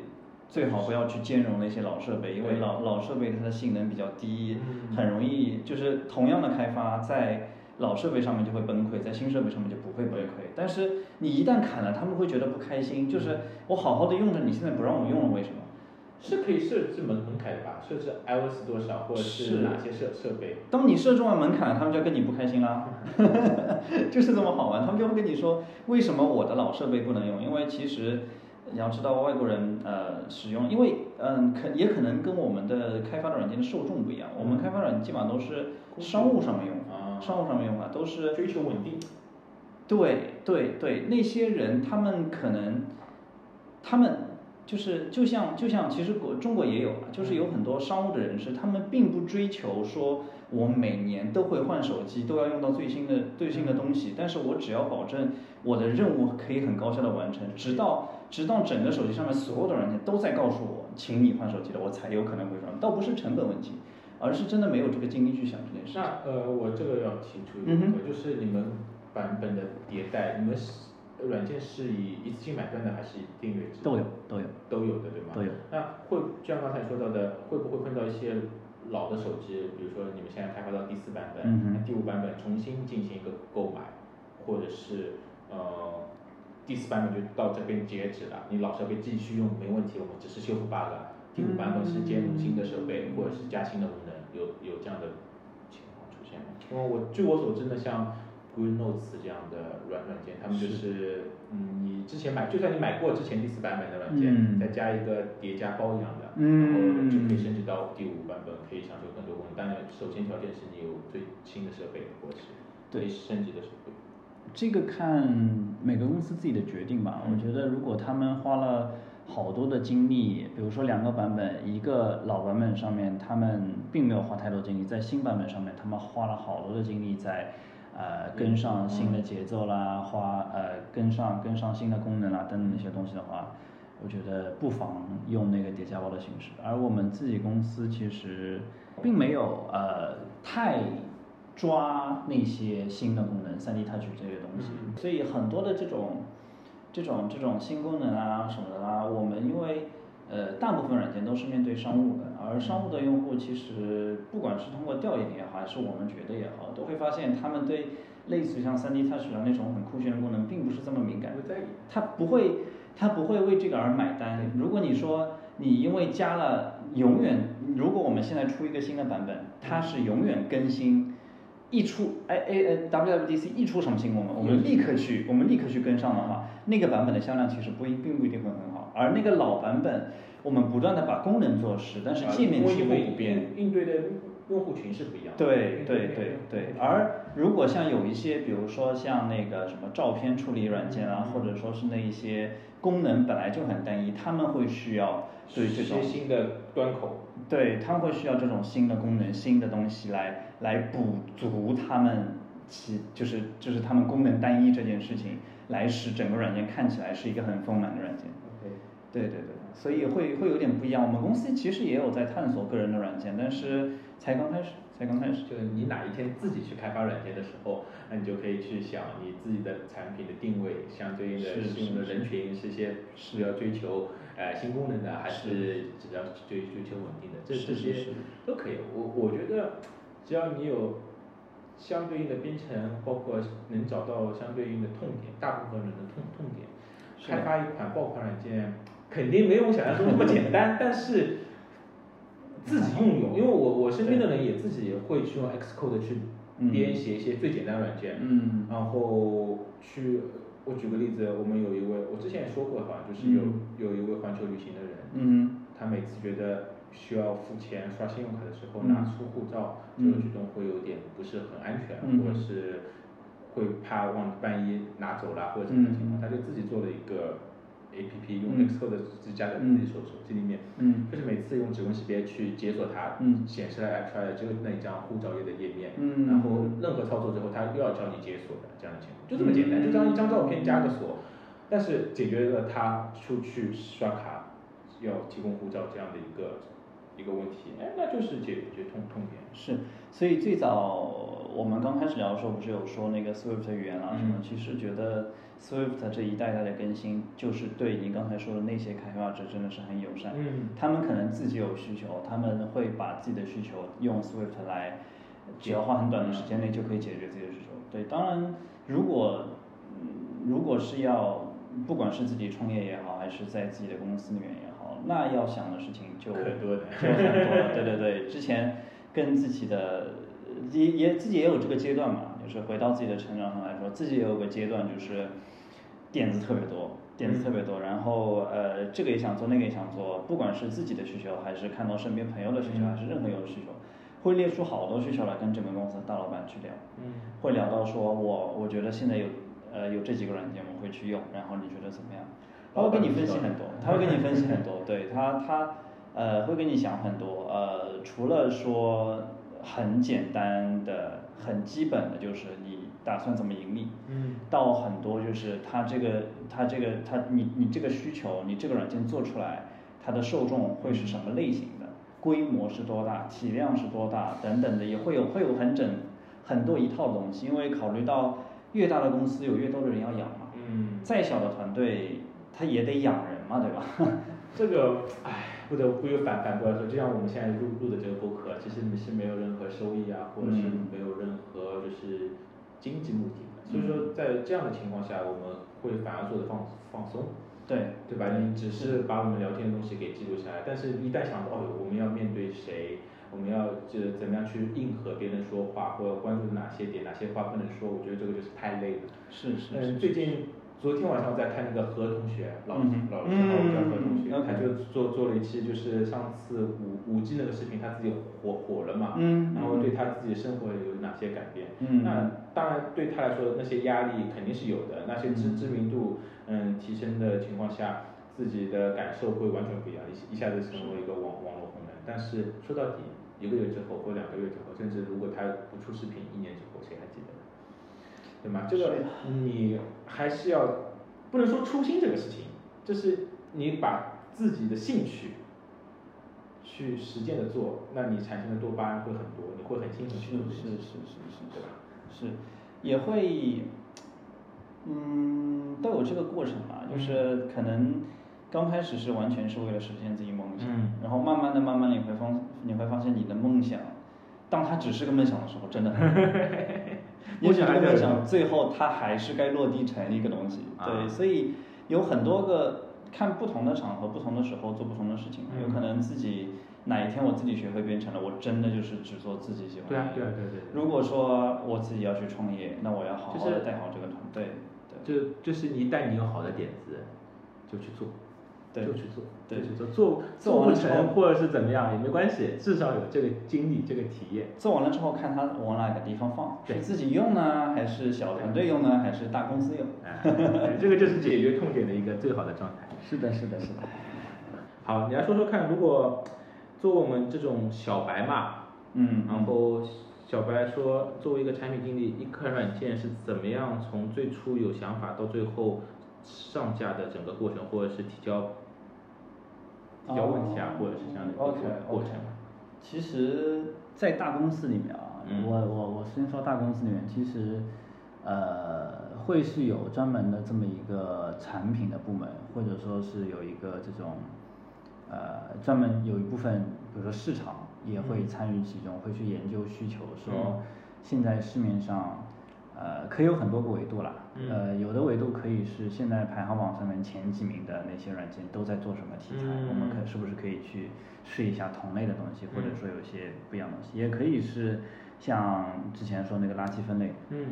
最好不要去兼容那些老设备，因为老老设备它的性能比较低，嗯很容易就是同样的开发在。老设备上面就会崩溃，在新设备上面就不会崩溃。但是你一旦砍了，他们会觉得不开心。就是我好好的用着，你现在不让我用了，为什么？是可以设置门门槛的吧？设置 iOS 多少，或者是是哪些设设备？当你设置完门槛，他们就要跟你不开心啦，[laughs] 就是这么好玩。他们就会跟你说，为什么我的老设备不能用？因为其实你要知道，外国人呃使用，因为嗯可也可能跟我们的开发的软件的受众不一样。我们开发软件基本上都是商务上面用啊商务上面用法都是追求稳定。对对对，那些人他们可能，他们就是就像就像其实国中国也有啊，就是有很多商务的人士，他们并不追求说我每年都会换手机，都要用到最新的最新的东西，但是我只要保证我的任务可以很高效的完成，直到直到整个手机上面所有的软件都在告诉我，请你换手机了，我才有可能会换，倒不是成本问题，而是真的没有这个精力去想这件事情。那呃，我这个要提出一个，嗯哼。就是你们版本的迭代，你们是软件是以一次性买断的，还是以订阅制？都有都有都有的，对吗？都有。那会就像刚才说到的，会不会碰到一些老的手机，比如说你们现在开发到第四版本，那第五版本重新进行一个购买，或者是呃第四版本就到这边截止了，你老设备继续用没问题，我们只是修复 bug，第五版本是兼容新的设备、或者是加新的功能，有有这样的情况出现吗？因为我据我所知呢，像 Notes 这样的软软件，他们就是嗯，你之前买，就算你买过之前第四版本的软件，嗯再加一个叠加包一样的，嗯然后就可以升级到第五版本，可以享受更多功能。当然，首先条件是你有最新的设备或者是可以升级的设备。这个看每个公司自己的决定吧。嗯我觉得如果他们花了好多的精力，比如说两个版本，一个老版本上面他们并没有花太多精力，在新版本上面他们花了好多的精力在呃跟上新的节奏啦，花呃跟上跟上新的功能啦等等那些东西的话。我觉得不妨用那个叠加包的形式，而我们自己公司其实并没有呃太抓那些新的功能，，3D Touch 这些东西，嗯所以很多的这种这种这种新功能啊什么的啦，我们因为呃大部分软件都是面对商务的，而商务的用户其实不管是通过调研也好，还是我们觉得也好，都会发现他们对类似于像三 D Touch 的那种很酷炫的功能，并不是这么敏感。他不会，他不会为这个而买单。如果你说你因为加了永远，如果我们现在出一个新的版本，它是永远更新，一出哎哎哎 WWDC 一出什么新功能，我们立刻去，我们立刻去跟上的话，那个版本的销量其实不一并不一定会很好。而那个老版本，我们不断的把功能做实，但是界面几乎不变。应对的用户群是不一样的。对对对对，而如果像有一些，比如说像那个什么照片处理软件啊，或者说是那一些功能本来就很单一，他们会需要对这种些新的端口。对他们会需要这种新的功能、新的东西来来补足他们其就是就是他们功能单一这件事情，来使整个软件看起来是一个很丰满的软件。对对对，所以会会有点不一样。我们公司其实也有在探索个人的软件，但是才刚开始，才刚开始。就是你哪一天自己去开发软件的时候，那你就可以去想你自己的产品的定位，相对应的是适用的人群是些是要追求呃新功能的，还是只要追追求稳定的，这这些都可以。我我觉得只要你有相对应的编程，包括能找到相对应的痛点，大部分人的痛痛点，开发一款爆款软件肯定没有我想象中那么简单，[laughs] 但是自己用用，因为我我身边的人也自己也会去用 Xcode 去嗯。编写一些最简单软件，嗯。然后去，我举个例子，我们有一位，我之前也说过，好像就是有、嗯。有一位环球旅行的人，嗯他每次觉得需要付钱刷信用卡的时候，嗯。拿出护照、嗯这个举动会有点不是很安全，嗯。或者是会怕忘万一拿走了或者什么情况，嗯。他就自己做了一个 A P P，用嗯。Xcode 是加在自己手手机里面，嗯。就是每次用指纹识别去解锁它，嗯。显示来出来的只有那一张护照页的页面，嗯。然后任何操作之后，它又要叫你解锁的这样的情况，就这么简单，就这样一张照片加个锁，但是解决了他出去刷卡要提供护照这样的一个一个问题，哎，那就是解决痛痛点。是，所以最早我们刚开始聊的时候，不是有说那个 Swift 语言啊什么？嗯其实觉得 Swift 这一代代的更新，就是对你刚才说的那些开发者真的是很友善。嗯他们可能自己有需求，他们会把自己的需求用 Swift 来，只要花很短的时间内就可以解决自己的需求。对，当然如果嗯如果是要不管是自己创业也好，还是在自己的公司里面也好，那要想的事情就可多的就很多了。对对对，之前跟自己的也也自己也有这个阶段嘛，就是回到自己的成长上来说，自己也有个阶段就是点子特别多，点子特别多，然后呃这个也想做，那个也想做，不管是自己的需求，还是看到身边朋友的需求，还是任何有的需求，会列出好多需求来跟整个公司大老板去聊。嗯会聊到说我我觉得现在有呃有这几个软件我会去用，然后你觉得怎么样？他会跟你分析很多，他会跟你分析很多，对他他呃会跟你想很多，呃除了说很简单的、很基本的，就是你打算怎么盈利，嗯，到很多就是他这个他这个他你你这个需求，你这个软件做出来，它的受众会是什么类型的，规模是多大，体量是多大等等的，也会有会有很整很多一套东西，因为考虑到越大的公司有越多的人要养嘛，嗯，再小的团队他也得养人嘛，对吧？[laughs] 这个，唉，不得不又反反过来说，就像我们现在录录的这个播客，其实你是没有任何收益啊，或者是嗯没有任何就是经济目的的。所以说，在这样的情况下，我们会反而做的放放松，对对吧？你只是把我们聊天的东西给记录下来，但是一旦想到哦，我们要面对谁，我们要这怎么样去应和别人说话，或者关注哪些点，哪些话不能说，我觉得这个就是太累了。是，是是是，最近昨天晚上我在看那个何同学，老老师号叫何同学，他就做做了一期，就是上次五五 G 那个视频，他自己火火了嘛，嗯然后对他自己的生活有哪些改变？嗯那当然对他来说那些压力肯定是有的，那些知嗯知名度嗯提升的情况下，自己的感受会完全不一样，一一下子成为一个网网络红人。但是说到底，一个月之后或两个月之后，甚至如果他不出视频，一年之后谁还记得呢？对吗？这个你还是要不能说初心这个事情，就是你把自己的兴趣去实践的做，那你产生的多巴胺会很多，你会很兴奋去做这是是是是对吧？是，也会，嗯，都有这个过程嘛，就是可能刚开始是完全是为了实现自己梦想，嗯。然后慢慢的、慢慢的你会发你会发现你的梦想，当它只是个梦想的时候，真的很累 [laughs] 也许这个梦想最后它还是该落地成一个东西，啊对，所以有很多个看不同的场合、不同的时候做不同的事情，有可能自己哪一天我自己学会编程了，我真的就是只做自己喜欢的。对啊，对啊，对对对。如果说我自己要去创业，那我要好好的带好这个团队。对就就是一旦你有好的点子，就去做，对就去做，对就去做，做做做不成或者是怎么样也没关系，至少有这个经历，这个体验。做完了之后，看它往哪个地方放，对是自己用呢，还是小团队用呢，还是大公司用？哎，对这个就是解决痛点的一个最好的状态。是的，是的，是的。好，你来说说看，如果作为我们这种小白嘛，嗯，然后小白说，作为一个产品经理，一款软件是怎么样从最初有想法到最后上架的整个过程，或者是提交提交问题啊，哦或者是这样的一个 OK，过程。其实，在大公司里面啊，嗯我我我先说大公司里面，其实，呃，会是有专门的这么一个产品的部门，或者说是有一个这种，呃，专门有一部分，比如说市场也会嗯参与其中，会去研究需求，说嗯现在市面上。呃，可以有很多个维度啦，嗯。呃，有的维度可以是现在排行榜上面前几名的那些软件都在做什么题材，我们可嗯是不是可以去试一下同类的东西，或者嗯说有一些不一样的东西，也可以是像之前说那个垃圾分类，嗯。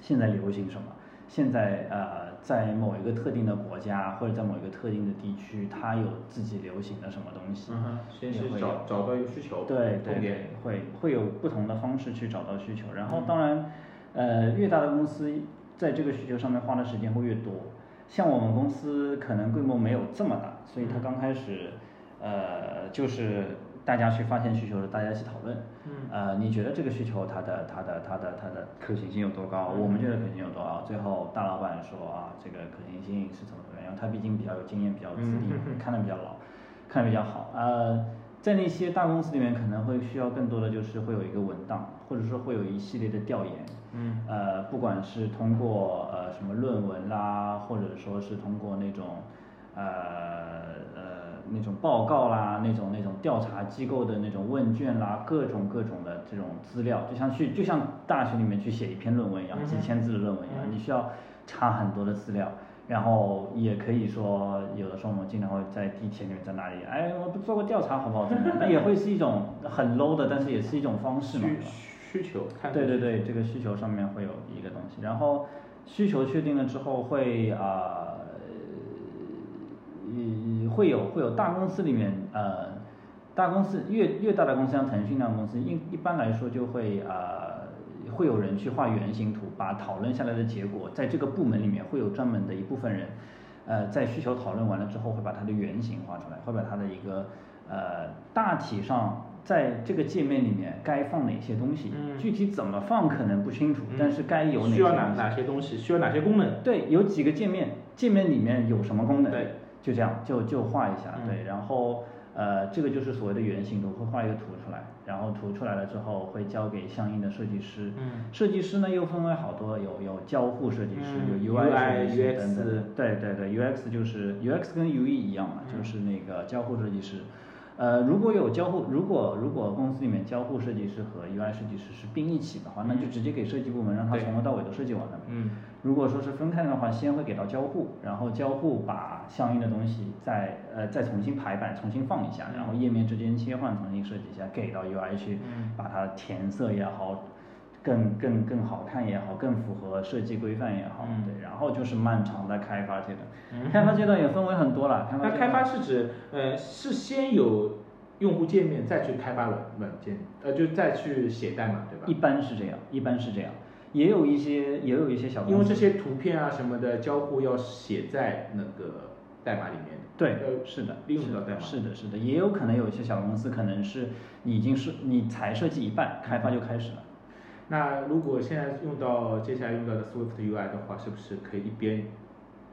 现在流行什么？现在呃，在某一个特定的国家或者在某一个特定的地区，它有自己流行的什么东西，嗯哼，先是找找到一个需求，对对对，，会会有不同的方式去找到需求，然后嗯。当然，呃，越大的公司在这个需求上面花的时间会越多。像我们公司可能规模没有这么大，所以它嗯刚开始，呃，就是大家去发现需求的，大家一起讨论。嗯呃，你觉得这个需求它的它的它的它的可行性有多高？我们觉得可行性有多高？最后大老板说啊，这个可行性是怎么怎么样？他毕竟比较有经验，比较资历 [laughs] 看的比较老，看的比较好。呃，在那些大公司里面，可能会需要更多的就是会有一个文档，或者说会有一系列的调研。嗯呃，不管是通过呃什么论文啦，或者说是通过那种呃呃那种报告啦，那种那种调查机构的那种问卷啦，各种各种的这种资料，就像去就像大学里面去写一篇论文一样，几千字的论文一样，嗯你需要查很多的资料。然后也可以说，有的时候我们经常会在地铁里面在哪里，哎，我不做个调查好不好？怎么？那也会是一种很 low 的，但是也是一种方式嘛。需求，看对对对，这个需求上面会有一个东西，然后需求确定了之后会啊，呃，会有会有大公司里面呃，大公司越越大的公司，像腾讯那样的公司，一一般来说就会呃，会有人去画原型图，把讨论下来的结果，在这个部门里面会有专门的一部分人。呃，在需求讨论完了之后，会把它的原型画出来，会把它的一个呃大体上在这个界面里面该放哪些东西，嗯。具体怎么放可能不清楚，但是该有哪些需要哪哪些东西，需要哪些功能？对，有几个界面，界面里面有什么功能？对，就这样，就就画一下，嗯。对，然后呃，这个就是所谓的原型图，会画一个图出来，然后图出来了之后会交给相应的设计师，嗯。设计师呢又分为好多，有有交互设计师，嗯有 UI 设计师等等。对对对，UX 就是 UX 跟 UE 一样嘛，嗯。就是那个交互设计师。呃，如果有交互，如果如果公司里面交互设计师和 UI 设计师是并一起的话，那就直接给设计部门让他从头到尾都设计完了。嗯如果说是分开的话，先会给到交互，然后交互把相应的东西再呃再重新排版，重新放一下，然后页面之间切换重新设计一下，给到 UI 去嗯。把它填色也好，更更更好看也好，更符合设计规范也好，嗯对，然后就是漫长的开发阶段，嗯开发阶段也分为很多了，开发那开发是指，呃，是先有用户界面，再去开发软软件，呃，就再去写代码，对吧？一般是这样，一般是这样，也有一些也有一些小公司因为这些图片啊什么的交互要写在那个代码里面。对，是的，利用到代码。是的，是的，也有可能有一些小公司可能是你已经是你才设计一半，开发就开始了。那如果现在用到接下来用到的 Swift UI 的话，是不是可以一边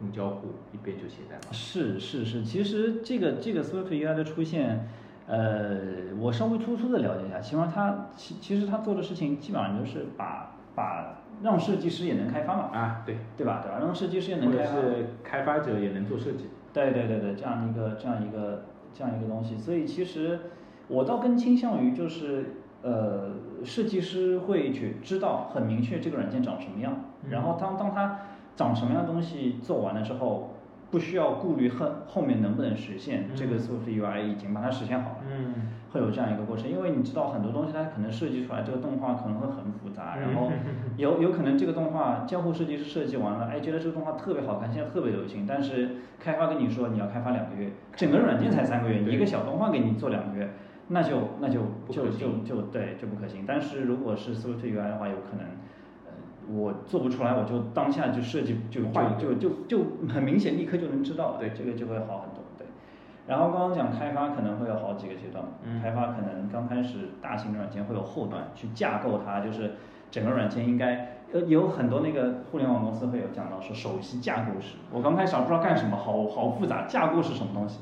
用交互一边就写代码？是是是，其实这个这个 Swift UI 的出现，呃，我稍微粗粗的了解一下，其实它其其实它做的事情基本上就是把把让设计师也能开发嘛，啊，对，对吧？对吧？让设计师也能开发。是开发者也能做设计。对对对对，这样一个这样一个这样一个东西，所以其实我倒更倾向于就是呃，设计师会去知道很明确这个软件长什么样，嗯。然后当当它长什么样的东西做完了之后，不需要顾虑后后面能不能实现，这个嗯 Swift UI 已经把它实现好了。嗯。会有这样一个过程，因为你知道很多东西它可能设计出来这个动画可能会很复杂，然后嗯 [laughs] 有有可能这个动画交互设计师设计完了，哎，觉得这个动画特别好看，现在特别流行，但是开发跟你说你要开发两个月，整个软件才三个月，你一个小动画给你做两个月，那就那就就就就对就不可行。但是如果是 Swift UI 的话，有可能。呃我做不出来，我就当下就设计就换一个就就就就很明显，立刻就能知道，对这个就会好很多，对。然后刚刚讲开发可能会有好几个阶段，嗯开发可能刚开始大型的软件会有后端去架构它，就是整个软件应该呃有很多那个互联网公司会有讲到说首席架构师，我刚开始还不知道干什么，好好复杂，架构是什么东西？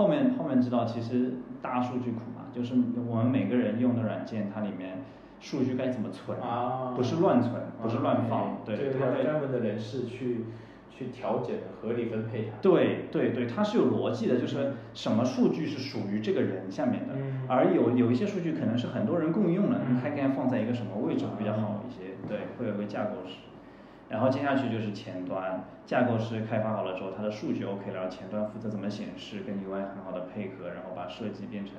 后面后面知道其实大数据库嘛，就是我们每个人用的软件它里面数据该怎么存啊不是乱存，不是乱放，对，它有专门的人士去去调整、合理分配它。对对对，它是有逻辑的，就是什么数据是属于这个人下面的，嗯而有有一些数据可能是很多人共用的，嗯它应该放在一个什么位置会比较好一些？对，会有个架构师。然后接下去就是前端，架构师开发好了之后，它的数据 OK 了，然后前端负责怎么显示，跟 UI 很好的配合，然后把设计变成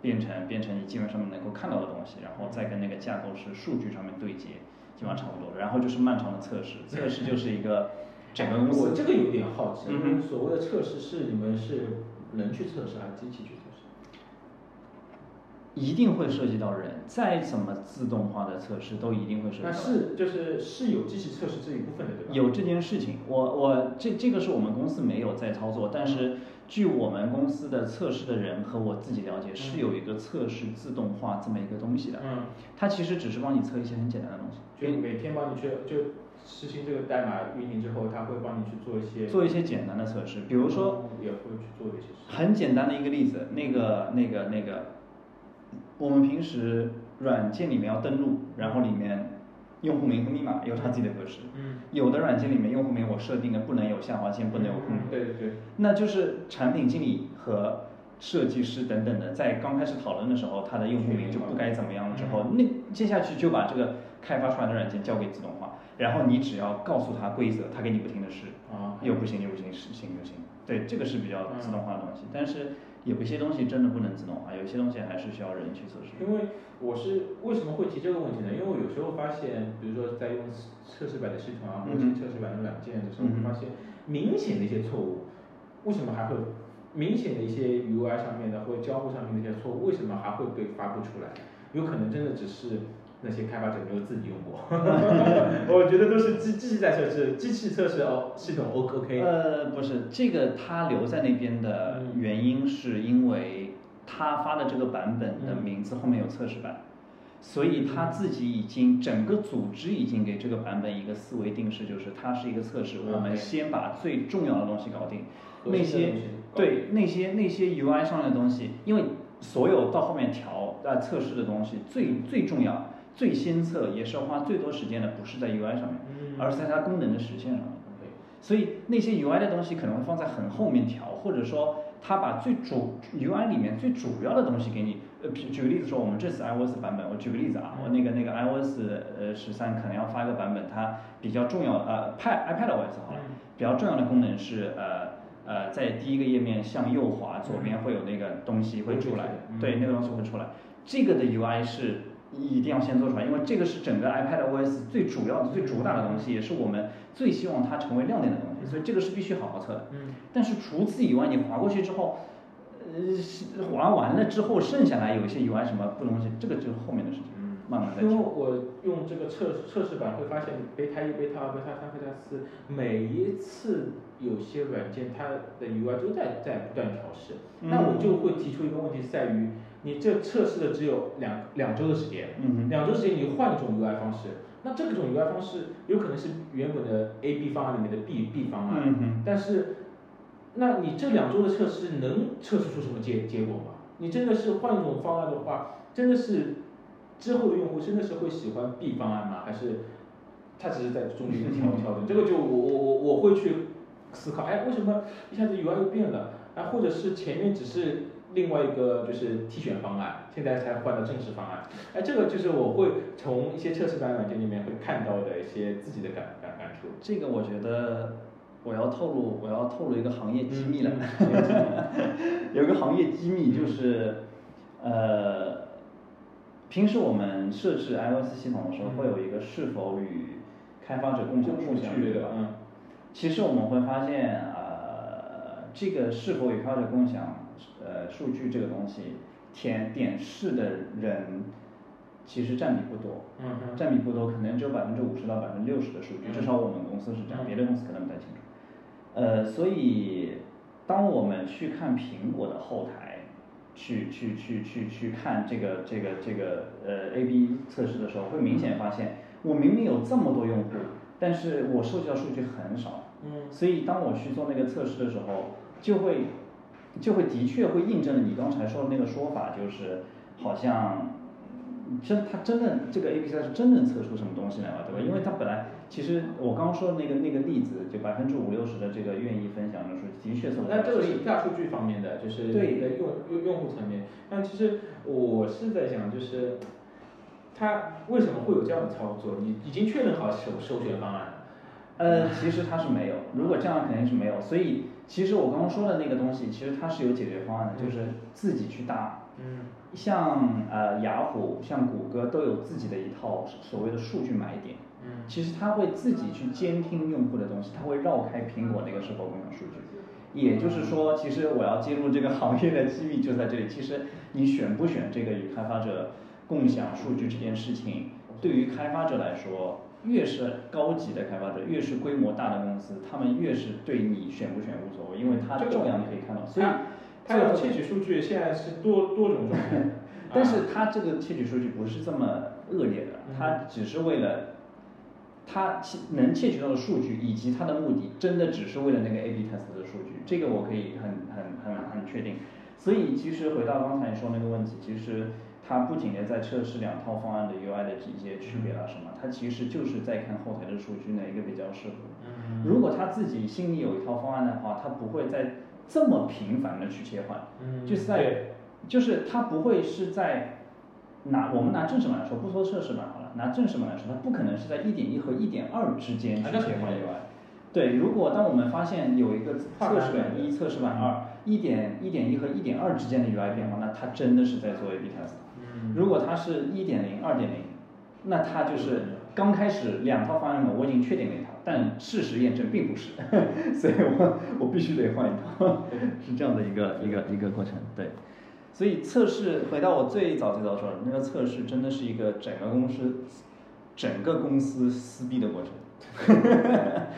变成变成你基本上面能够看到的东西，然后再跟那个架构师数据上面对接，基本上差不多。然后就是漫长的测试，测试就是一个 [laughs] 整个公司我这个有点好奇，嗯哼所谓的测试是你们是人去测试还是机器去测试？一定会涉及到人，再怎么自动化的测试都一定会涉及到那人。是就是是有机器测试这一部分的，对吧？有这件事情，我我这这个是我们公司没有在操作，但是据我们公司的测试的人和我自己了解，是有一个测试自动化这么一个东西的。嗯，它其实只是帮你测一些很简单的东西，就每天帮你去就实行这个代码运营之后，它会帮你去做一些，做一些简单的测试，比如说也会去做一些。很简单的一个例子，那个那个那个，我们平时软件里面要登录，然后里面用户名和密码有它自己的格式，嗯。有的软件里面用户名我设定的不能有下划线，不能有空格，嗯对对。对，那就是产品经理和设计师等等的，在刚开始讨论的时候，他的用户名就不该怎么样了之后，那接下去就把这个开发出来的软件交给自动化，然后你只要告诉他规则，他给你不停的试，啊。又不行又不行，是行就行。对，这个是比较自动化的东西，但是有一些东西真的不能自动化，有些东西还是需要人去测试。因为我是为什么会提这个问题呢？因为我有时候发现，比如说在用测试版的系统啊，或者测试版的软件的时候，嗯哼会发现明显的一些错误，为什么还会明显的一些 UI 上面的或者交互上面的一些错误，为什么还会被发布出来？有可能真的只是那些开发者没有自己用过？[laughs] 我觉得都是机机器在测试，机器测试哦，系统 O OK。呃，不是，这个他留在那边的原因是因为他发的这个版本的名字后面有测试版，所以他自己已经整个组织已经给这个版本一个思维定式，就是它是一个测试，我们先把最重要的东西搞定，那些对那些那些 UI 上的东西，因为所有到后面调啊测试的东西最最重要。最先测也是要花最多时间的，不是在 UI 上面，而是在它功能的实现上面。所以那些 UI 的东西可能会放在很后面调，或者说它把最主 UI 里面最主要的东西给你。呃，举举个例子说，我们这次 iOS 版本，我举个例子啊，我那个那个 iOS 呃十三可能要发一个版本，它比较重要呃 Pad iPadOS 好了，比较重要的功能是呃呃在第一个页面向右滑，左边会有那个东西会出来，对，那个东西会出来。这个的 UI 是。一定要先做出来，因为这个是整个 iPad OS 最主要的、最主打的东西，也是我们最希望它成为亮点的东西，所以这个是必须好好测的。嗯。但是除此以外，你划过去之后，呃，划完了之后，剩下来有一些 UI 什么不东西，这个就是后面的事情。嗯。慢慢再因为我用这个测测试版会发现，beta 一、beta 二、beta 三、beta 四，每一次有些软件它的 UI 都在在不断调试，那我就会提出一个问题，在于。你这测试的只有两两周的时间，两周时间你换一种 UI 方式，那这种 UI 方式有可能是原本的 A B 方案里面的 B B 方案，但是，那你这两周的测试能测试出什么结结果吗？你真的是换一种方案的话，真的是之后的用户真的是会喜欢 B 方案吗？还是他只是在中间调调整？这个就我我我我会去思考，哎，为什么一下子 UI 又变了？啊，或者是前面只是。另外一个就是替选方案，现在才换到正式方案。哎，这个就是我会从一些测试版软件里面会看到的一些自己的感感感触。这个我觉得我要透露，我要透露一个行业机密了。有个行业机密就是，呃，平时我们设置 iOS 系统的时候，会有一个是否与开发者共享数据，对吧？嗯。其实我们会发现，呃，这个是否与开发者共享。呃，数据这个东西，填点试的人其实占比不多，占比不多，可能只有百分之五十到百分之六十的数据，至少我们公司是这样，别的公司可能不太清楚。呃，所以当我们去看苹果的后台，去去去去去看这个这个这个呃 A/B 测试的时候，会明显发现，我明明有这么多用户，但是我收集到数据很少。嗯。所以当我去做那个测试的时候，就会。就会的确会印证了你刚才说的那个说法，就是好像真他真的这个 A B C 是真正测出什么东西来了，对吧？因为它本来其实我刚刚说的那个那个例子，就百分之五六十的这个愿意分享的数据，的确测。那这个是大数据方面的，就是对在用用用户层面。但其实我是在想，就是他为什么会有这样的操作？你已经确认好首首选方案了？呃，其实他是没有，如果这样肯定是没有，所以。其实我刚刚说的那个东西，其实它是有解决方案的，就是自己去搭。嗯。像呃雅虎、像谷歌都有自己的一套所谓的数据买点。嗯。其实它会自己去监听用户的东西，它会绕开苹果那个是否共享数据。也就是说，其实我要进入这个行业的机遇就在这里。其实你选不选这个与开发者共享数据这件事情，对于开发者来说。越是高级的开发者，越是规模大的公司，他们越是对你选不选无所谓，因为它重要你可以看到。所以，它要窃取数据现在是多多种状态。[laughs] 但是它这个窃取数据不是这么恶劣的，它只是为了，它能窃取到的数据以及它的目的，真的只是为了那个 A/B test 的数据，这个我可以很很很很确定。所以其实回到刚才你说那个问题，其实。它不仅仅在测试两套方案的 UI 的一些区别啊什么，它其实就是在看后台的数据哪一个比较适合。如果他自己心里有一套方案的话，他不会在这么频繁的去切换。就是在，就是他不会是在拿我们拿正式版来说，不说测试版好了，拿正式版来说，它不可能是在一点一和一点二之间去切换 UI。对，如果当我们发现有一个测试版一、测试版二，一点一点一和一点二之间的 UI 变化，那它真的是在做 A/B test。如果它是一点零、二点零，那它就是刚开始两套方案嘛我已经确定了一套，但事实验证并不是，[laughs] 所以我我必须得换一套，是这样的一个一个一个过程。对，所以测试回到我最早最早说的那个测试，真的是一个整个公司整个公司撕逼的过程。[laughs]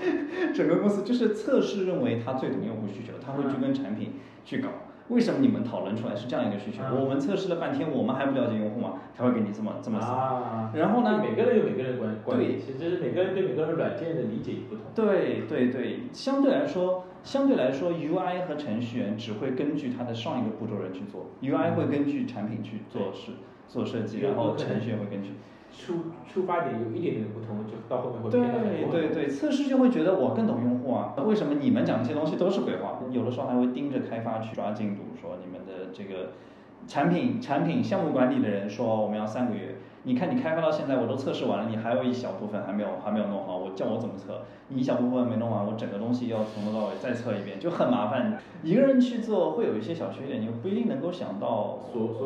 [laughs] 整个公司就是测试认为他最懂用户需求，他会去跟产品去搞。为什么你们讨论出来是这样一个需求？我们测试了半天，我们还不了解用户吗？才会给你这么这么死。然后呢？每个人有每个人观观点，其实每个人对每个人软件的理解也不同。对对对，相对来说，相对来说，UI 和程序员只会根据他的上一个步骤人去做，UI 会根据产品去做事做设计，然后程序员会根据。出出发点有一点点不同，就到后面会变得对对对，测试就会觉得我更懂用户啊。为什么你们讲这些东西都是鬼话？有的时候还会盯着开发去抓进度，说你们的这个产品产品项目管理的人说我们要三个月。你看，你开发到现在，我都测试完了，你还有一小部分还没有还没有弄好，我叫我怎么测？你一小部分没弄完，我整个东西要从头到尾再测一遍，就很麻烦。一个人去做会有一些小缺点，你不一定能够想到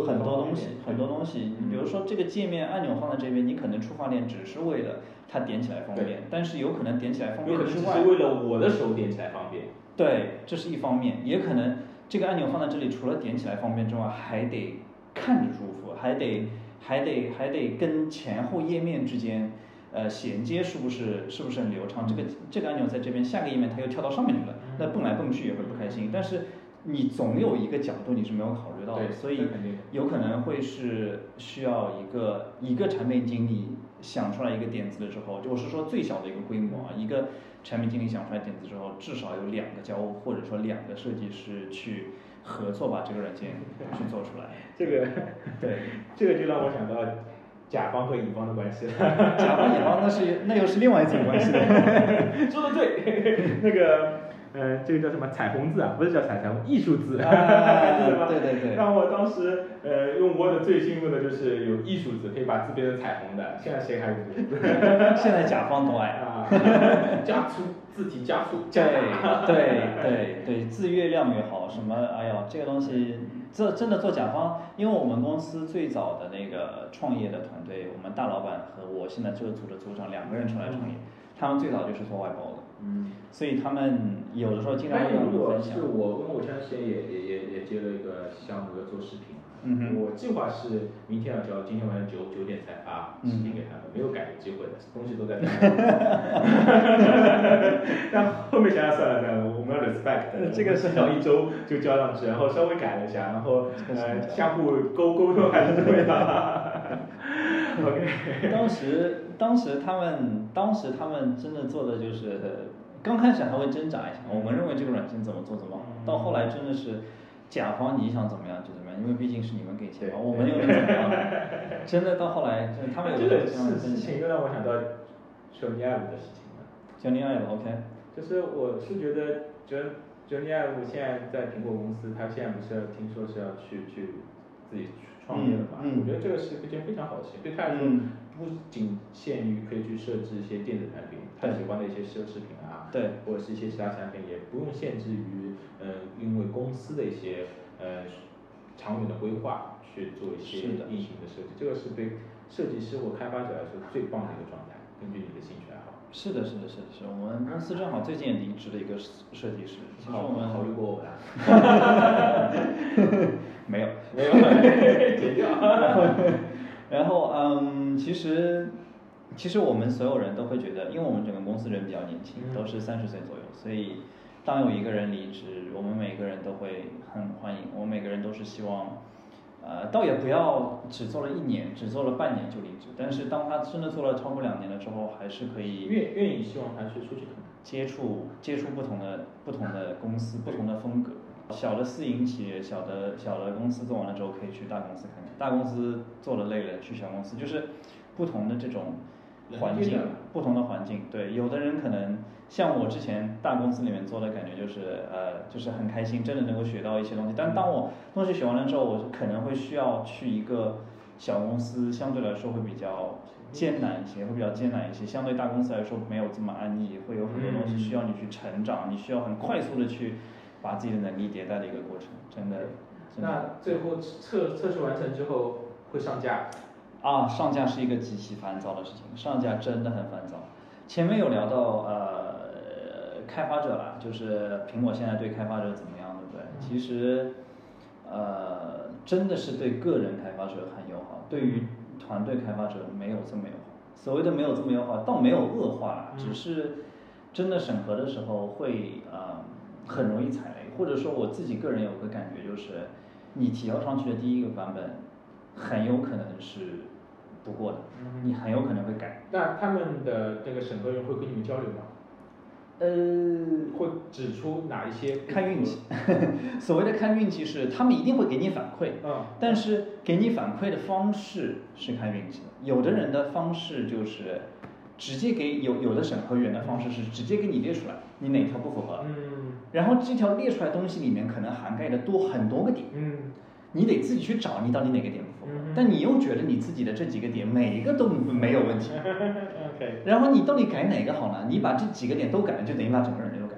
很多东西，很多东西。你比如说这个界面按钮放在这边，你可能出发点只是为了它点起来方便，但是有可能点起来方便之外，是为了我的手点起来方便。对，这是一方面，也可能这个按钮放在这里，除了点起来方便之外，还得看着舒服，还得。还得还得跟前后页面之间，呃，衔接是不是是不是很流畅？这个这个按钮在这边，下个页面它又跳到上面去了，那蹦来蹦去也会不开心。但是你总有一个角度你是没有考虑到的，所以有可能会是需要一个一个产品经理想出来一个点子的时候，就我是说最小的一个规模啊，一个产品经理想出来点子之后，至少有两个交互或者说两个设计师去。合作把这个软件去做出来，这个对，[laughs] 这个就让我想到甲方和乙方的关系了。甲方乙方那是那又是另外一层关系了。[laughs] 说的对，[laughs] 那个。呃，这个叫什么彩虹字啊？不是叫彩虹，艺术字，[laughs] 对对对。让我当时呃用 Word 最兴奋的就是有艺术字，可以把字变成彩虹的。现在谁还不？[laughs] 现在甲方都爱啊，加粗字体加粗，对对对对，字越亮越好。什么？哎呦，这个东西这真的做甲方，因为我们公司最早的那个创业的团队，我们大老板和我现在这个组的组长两个人出来创业，他们最早就是做外包的。嗯，所以他们有的时候经常会跟我分享。是我跟我前段时间也也也也接了一个项目要做视频，嗯哼，我计划是明天要交，今天晚上九九点才发视频给他们，没有改的机会的，东西都在。[laughs] [laughs] 但后面想想算了算了，我们要 respect，[laughs] 这个是要一周就交上去，然后稍微改了一下，然后呃相互沟沟通还是对的。OK，当时当时他们当时他们真的做的就是，刚开始还会挣扎一下，我们认为这个软件怎么做怎么好，到后来真的是，甲方你想怎么样就怎么样，因为毕竟是你们给钱嘛，我们又能怎么样？[laughs] 真的到后来，真的他们有这个事情又让我想到 Johnny Ive 的事情了。Johnny Ive OK，就是我是觉得 John Johnny Ive 现在在苹果公司，他现在不是要听说是要去去自己。创业了嘛？我觉得这个是一件非常好的事情，对他来说不仅限于可以去设置一些电子产品，他喜欢的一些奢侈品啊，对，或者是一些其他产品，也不用限制于呃，因为公司的一些呃长远的规划去做一些硬性的设计，这个是对设计师或开发者来说最棒的一个状态。根据你的兴趣爱好。是的，是的，是的，是。我们公司正好最近也离职了一个设计师，其实我们考虑过我的。[laughs] 没有，没有，[laughs] 剪掉。[laughs] 然后，嗯，其实，其实我们所有人都会觉得，因为我们整个公司人比较年轻，都是三十岁左右，所以当有一个人离职，我们每个人都会很欢迎。我们每个人都是希望，呃，倒也不要只做了一年，只做了半年就离职。但是当他真的做了超过两年了之后，还是可以愿愿意希望他去出去接触接触不同的不同的公司，不同的风格。小的私营企业，小的小的公司做完了之后，可以去大公司看看。大公司做了累了，去小公司，就是不同的这种环境，不同的环境。对，有的人可能像我之前大公司里面做的感觉就是，呃，就是很开心，真的能够学到一些东西。但当我东西学完了之后，我可能会需要去一个小公司，相对来说会比较艰难一些，会比较艰难一些。相对大公司来说没有这么安逸，会有很多东西需要你去成长，你需要很快速的去。把自己的能力迭代的一个过程，真的。那最后测测试完成之后会上架？啊，上架是一个极其烦躁的事情，上架真的很烦躁。前面有聊到呃开发者啦，就是苹果现在对开发者怎么样，对不对？其实，呃，真的是对个人开发者很友好，对于团队开发者没有这么友好。所谓的没有这么友好，倒没有恶化，只是真的审核的时候会呃很容易踩雷，或者说我自己个人有个感觉就是，你提交上去的第一个版本，很有可能是不过的，你很有可能会改。那他们的那个审核员会跟你们交流吗？呃，会指出哪一些看运气。[laughs] 所谓的看运气是，他们一定会给你反馈，嗯，但是给你反馈的方式是看运气的。有的人的方式就是直接给有有的审核员的方式是直接给你列出来，你哪条不符合，嗯，然后这条列出来东西里面可能涵盖的多很多个点，嗯，你得自己去找你到底哪个点不符合，但你又觉得你自己的这几个点每一个都没有问题，[laughs] OK，然后你到底改哪个好呢？你把这几个点都改了，就等于把整个人都改，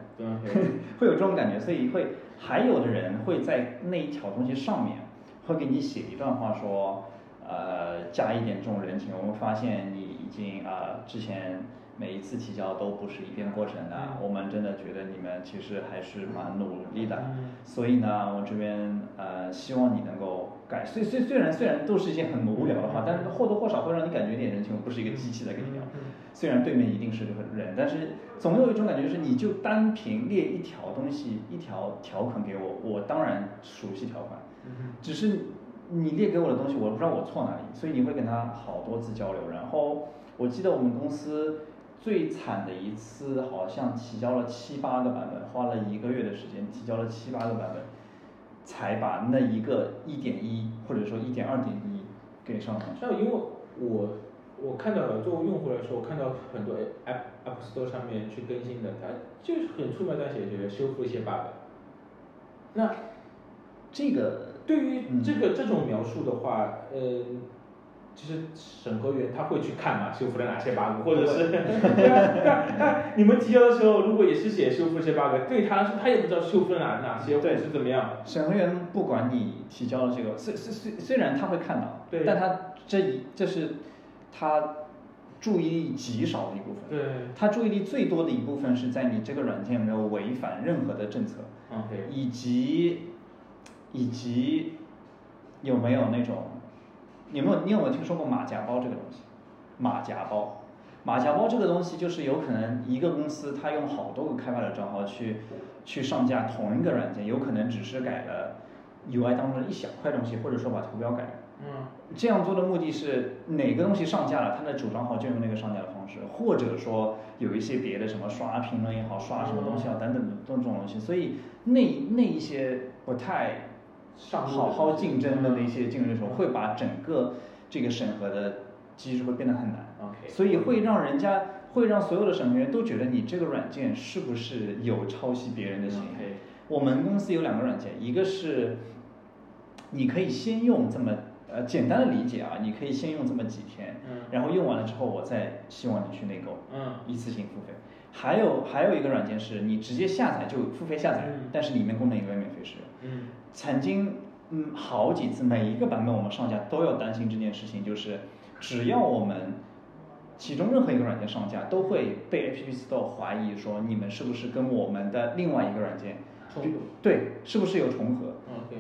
[laughs] 会有这种感觉，所以会还有的人会在那一条东西上面会给你写一段话说。呃，加一点这种人情，我们发现你已经啊，之前每一次提交都不是一遍过程的，我们真的觉得你们其实还是蛮努力的，所以呢，我这边呃希望你能够改。虽虽虽然虽然都是一些很无聊的话，但是或多或少会让你感觉一点人情，我不是一个机器在跟你聊。虽然对面一定是个人，但是总有一种感觉就是，你就单凭列一条东西，一条条款给我，我当然熟悉条款，只是。你列给我的东西，我不知道我错哪里，所以你会跟他好多次交流。然后我记得我们公司最惨的一次，好像提交了七八个版本，花了一个月的时间提交了七八个版本，才把那一个一点一或者说一点二点一给上上去。那因为我我看到了，作为用户来说，我看到很多 App App Store 上面去更新的，它就是很粗描淡写的修复一些 bug。那这个。对于这个这种描述的话，呃，其实审核员他会去看嘛，修复了哪些 bug，或者是，[laughs] 对啊，你们提交的时候如果也是写修复这些 bug，对他来说他也不知道修复了哪哪些，对。是怎么样。审核员不管你提交了这个，虽虽虽虽然他会看到，对，但他这一这是他注意力极少的一部分，对，他注意力最多的一部分是在你这个软件没有违反任何的政策，OK，以及。以及有没有那种，有没有你有没有听说过马甲包这个东西？马甲包，马甲包这个东西就是有可能一个公司它用好多个开发者账号去去上架同一个软件，有可能只是改了 UI 当中的一小块东西，或者说把图标改了。嗯。这样做的目的是哪个东西上架了，它的主账号就用那个上架的方式，或者说有一些别的什么刷评论也好，刷什么东西啊等等的这种东西，所以那那一些不太。好好竞争的那些竞争对手会把整个这个审核的机制会变得很难，OK，所以会让人家会让所有的审核员都觉得你这个软件是不是有抄袭别人的行为。我们公司有两个软件，一个是你可以先用这么呃简单的理解啊，你可以先用这么几天，然后用完了之后我再希望你去内购，嗯，一次性付费。还有还有一个软件是你直接下载就付费下载，但是里面功能永远免费使用。嗯，曾经嗯好几次每一个版本我们上架都要担心这件事情，就是只要我们其中任何一个软件上架，都会被 App Store 怀疑说你们是不是跟我们的另外一个软件重合？对，是不是有重合？OK。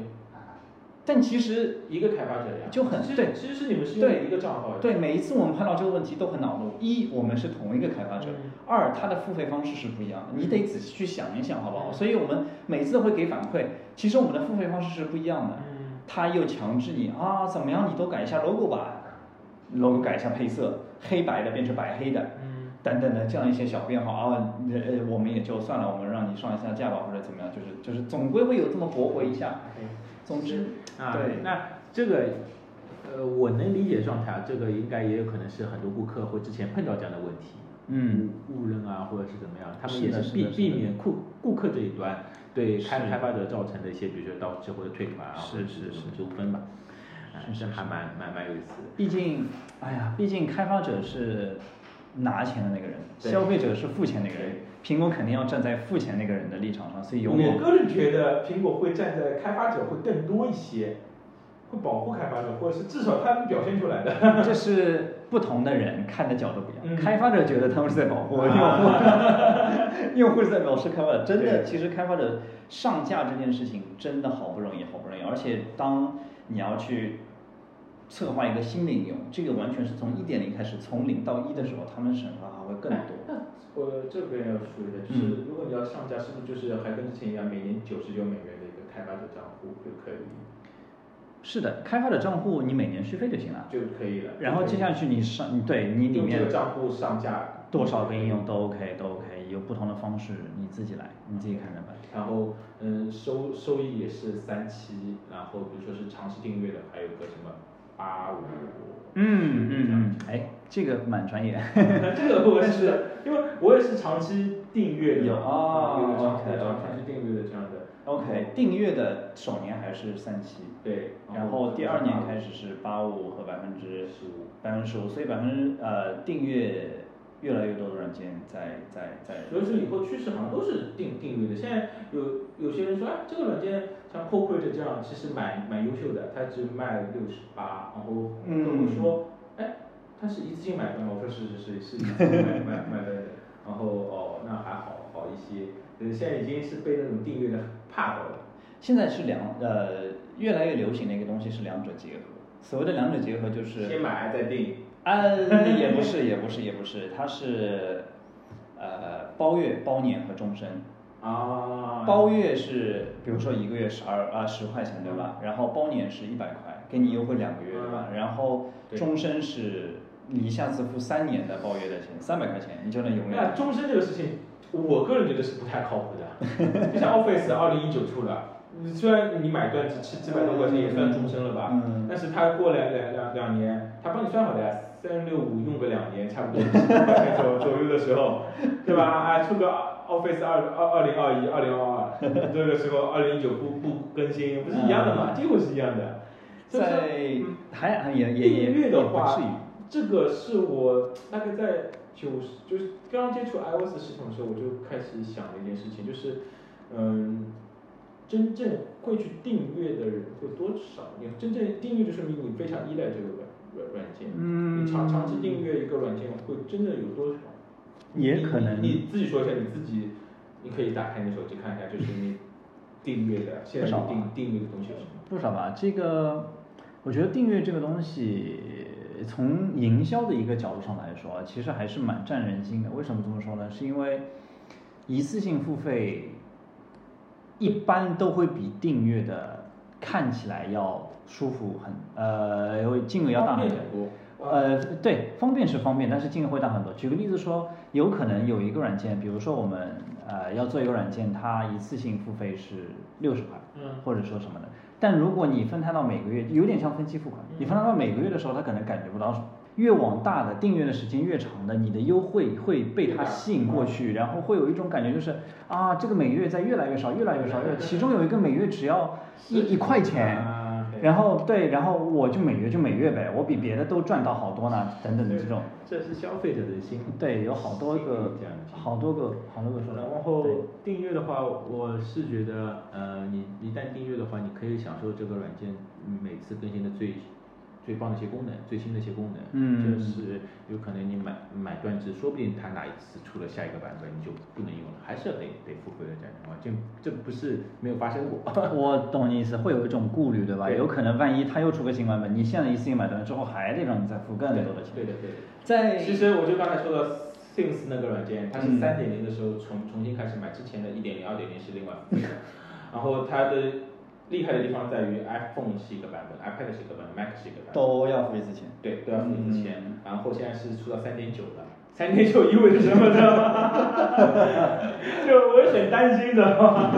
但其实一个开发者呀，就很对，其实是你们是用一个账号。对，每一次我们碰到这个问题都很恼怒。一，我们是同一个开发者；二，他的付费方式是不一样的，你得仔细去想一想，好不好？所以我们每次会给反馈，其实我们的付费方式是不一样的。他又强制你啊，怎么样？你都改一下 logo 吧，logo 改一下配色，黑白的变成白黑的，等等的这样一些小变化啊，呃，我们也就算了，我们让你上一下架吧，或者怎么样，就是就是总归会有这么驳回一下。总之。啊，对。那这个，呃，我能理解状态啊，这个应该也有可能是很多顾客会之前碰到这样的问题，嗯，误认啊，或者是怎么样，他们也是避避免顾顾客这一端对开开发者造成的一些，比如说到期或者退款啊，或者是什么纠纷吧，是还蛮蛮蛮有意思的。毕竟，哎呀，毕竟开发者是拿钱的那个人，消费者是付钱那个人。苹果肯定要站在付钱那个人的立场上，所以永远。我个人觉得苹果会站在开发者会更多一些，会保护开发者，或者是至少他们表现出来的。这是不同的人看的角度不一样。开发者觉得他们是在保护用户，用户是在表示开发者，真的，其实开发者上架这件事情真的好不容易，好不容易，而且当你要去策划一个新的应用，这个完全是从一点零开始，从零到一的时候，他们审核还会更多。那 [laughs] 我这边要说一下，嗯就是如果你要上架，是不是就是还跟之前一样，每年九十九美元的一个开发者账户就可以是的，开发者账户你每年续费就行了，就可以了？然后接下去你上，对你里面个账户上架多少个应用都 OK，都 OK，有不同的方式，你自己来，你自己看着办。然后嗯，收收益也是三期，然后比如说是长期订阅的，还有个什么八五，嗯嗯嗯，哎，这个蛮专业。[laughs] 这个我是的，因为我也是长期订阅的，有啊有长期订阅的这样的。OK，订阅的首年还是三期，对，然后第二年开始是八五和百分之十五。百分之十五，所以百分之呃订阅越来越多的软件在在在。所以说以后趋势好像都是定定律的。现在有有些人说，哎，这个软件像 Copilot 这样，其实蛮蛮优秀的，它只卖六十八，然后嗯跟我说，哎，它是一次性买断吗？我说是是是是一次性买买买断的，然后哦，那还好好一些。呃，现在已经是被那种订阅的怕到了。现在是两呃越来越流行的一个东西是两者结合，所谓的两者结合就是先买再订。啊，也不是，也不是，也不是，它是呃包月、包年和终身。啊。包月是比如说一个月十二啊十块钱对吧？然后包年是一百块，给你优惠两个月对吧？然后终身是你一下子付三年的包月的钱，三百块钱你就能永那。终身这个事情，我个人觉得是不太靠谱的。[laughs] 就像 Office 二零一九出了，虽然你买断只七七百多块钱也算终身了吧，嗯但是它过了两两两年，他帮你算好的呀，三六五用个两年，差不多左左右的时候，对吧？啊，出个 Office 二二二零二一、二零二二，这个时候二零一九不不更新，不是一样的嘛？结果是一样的。在嗯还还也也也订阅的话。，这个是我大概在九十，就是刚刚接触 iOS 系统的时候，我就开始想的一件事情，就是，嗯，真正会去订阅的人会多少？你真正订阅就说明你非常依赖这个软件，嗯你长长期订阅一个软件会真的有多少？也可能你你自己说一下，你自己，你可以打开你的手机看一下，就是你订阅的现在订订阅的东西有什么？不少吧？这个，我觉得订阅这个东西，从营销的一个角度上来说啊，其实还是蛮占人心的。为什么这么说呢？是因为一次性付费一般都会比订阅的看起来要舒服很，呃，会金额要大很多。呃，对，方便是方便，但是金额会大很多。举个例子说，有可能有一个软件，比如说我们呃要做一个软件，它一次性付费是六十块，嗯或者说什么的。但如果你分摊到每个月，有点像分期付款，嗯你分摊到每个月的时候，他可能感觉不到。越往大的订阅的时间越长的，你的优惠会被它吸引过去，然后会有一种感觉就是啊，这个每个月在越来越少，越来越少，越其中有一个每月只要一一块钱，然后对，然后我就每月就每月呗，我比别的都赚到好多呢，等等的这种，这是消费者的心。对，有好多个好多个好多个说法。然后订阅的话，我是觉得，呃，你一旦订阅的话，你可以享受这个软件每次更新的最最棒的一些功能，最新的一些功能。嗯就是有可能你买买断制，说不定它哪一次出了下一个版本，你就不能用了，还是得得付费的这样情况，这这不是没有发生过。[laughs] 我懂你意思，会有一种顾虑，对吧？对有可能万一它又出个新版本，你现在一次性买断之后，还得让你再付更多的钱。对的对的。在其实我就刚才说的 Things 那个软件，它是嗯三点零的时候重重新开始买，之前的一点零、二点零是另外付费的。然后它的厉害的地方在于 iPhone 是一个版本，iPad 是一个版本，Mac 是一个版本。都要付一次钱。对，都要付一次钱。嗯然后现在是出到三点九了，三点九意味着什么，知道吗？[laughs] 就我也很担心，知道吗？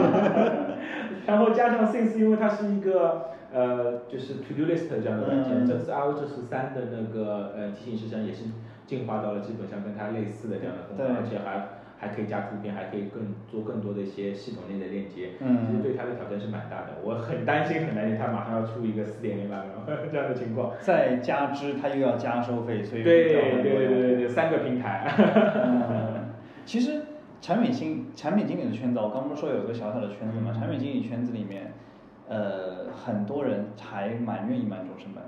然后加上 Things，因为它是一个呃，就是 To Do List 这样的软件，嗯这次 iOS 十三的那个呃提醒时程也是进化到了基本上跟它类似的这样的功能，而且还还可以加图片，还可以更做更多的一些系统内的链接。嗯其实对它的挑战是蛮大的，我很担心很担心它马上要出一个四点零版本 [laughs] 这样的情况。再加之它又要加收费，所以对对对对对，三个平台。嗯，其实产品经产品经理的圈子，我刚不是说有一个小小的圈子嘛？嗯产品经理圈子里面，呃，很多人还蛮愿意买终身版，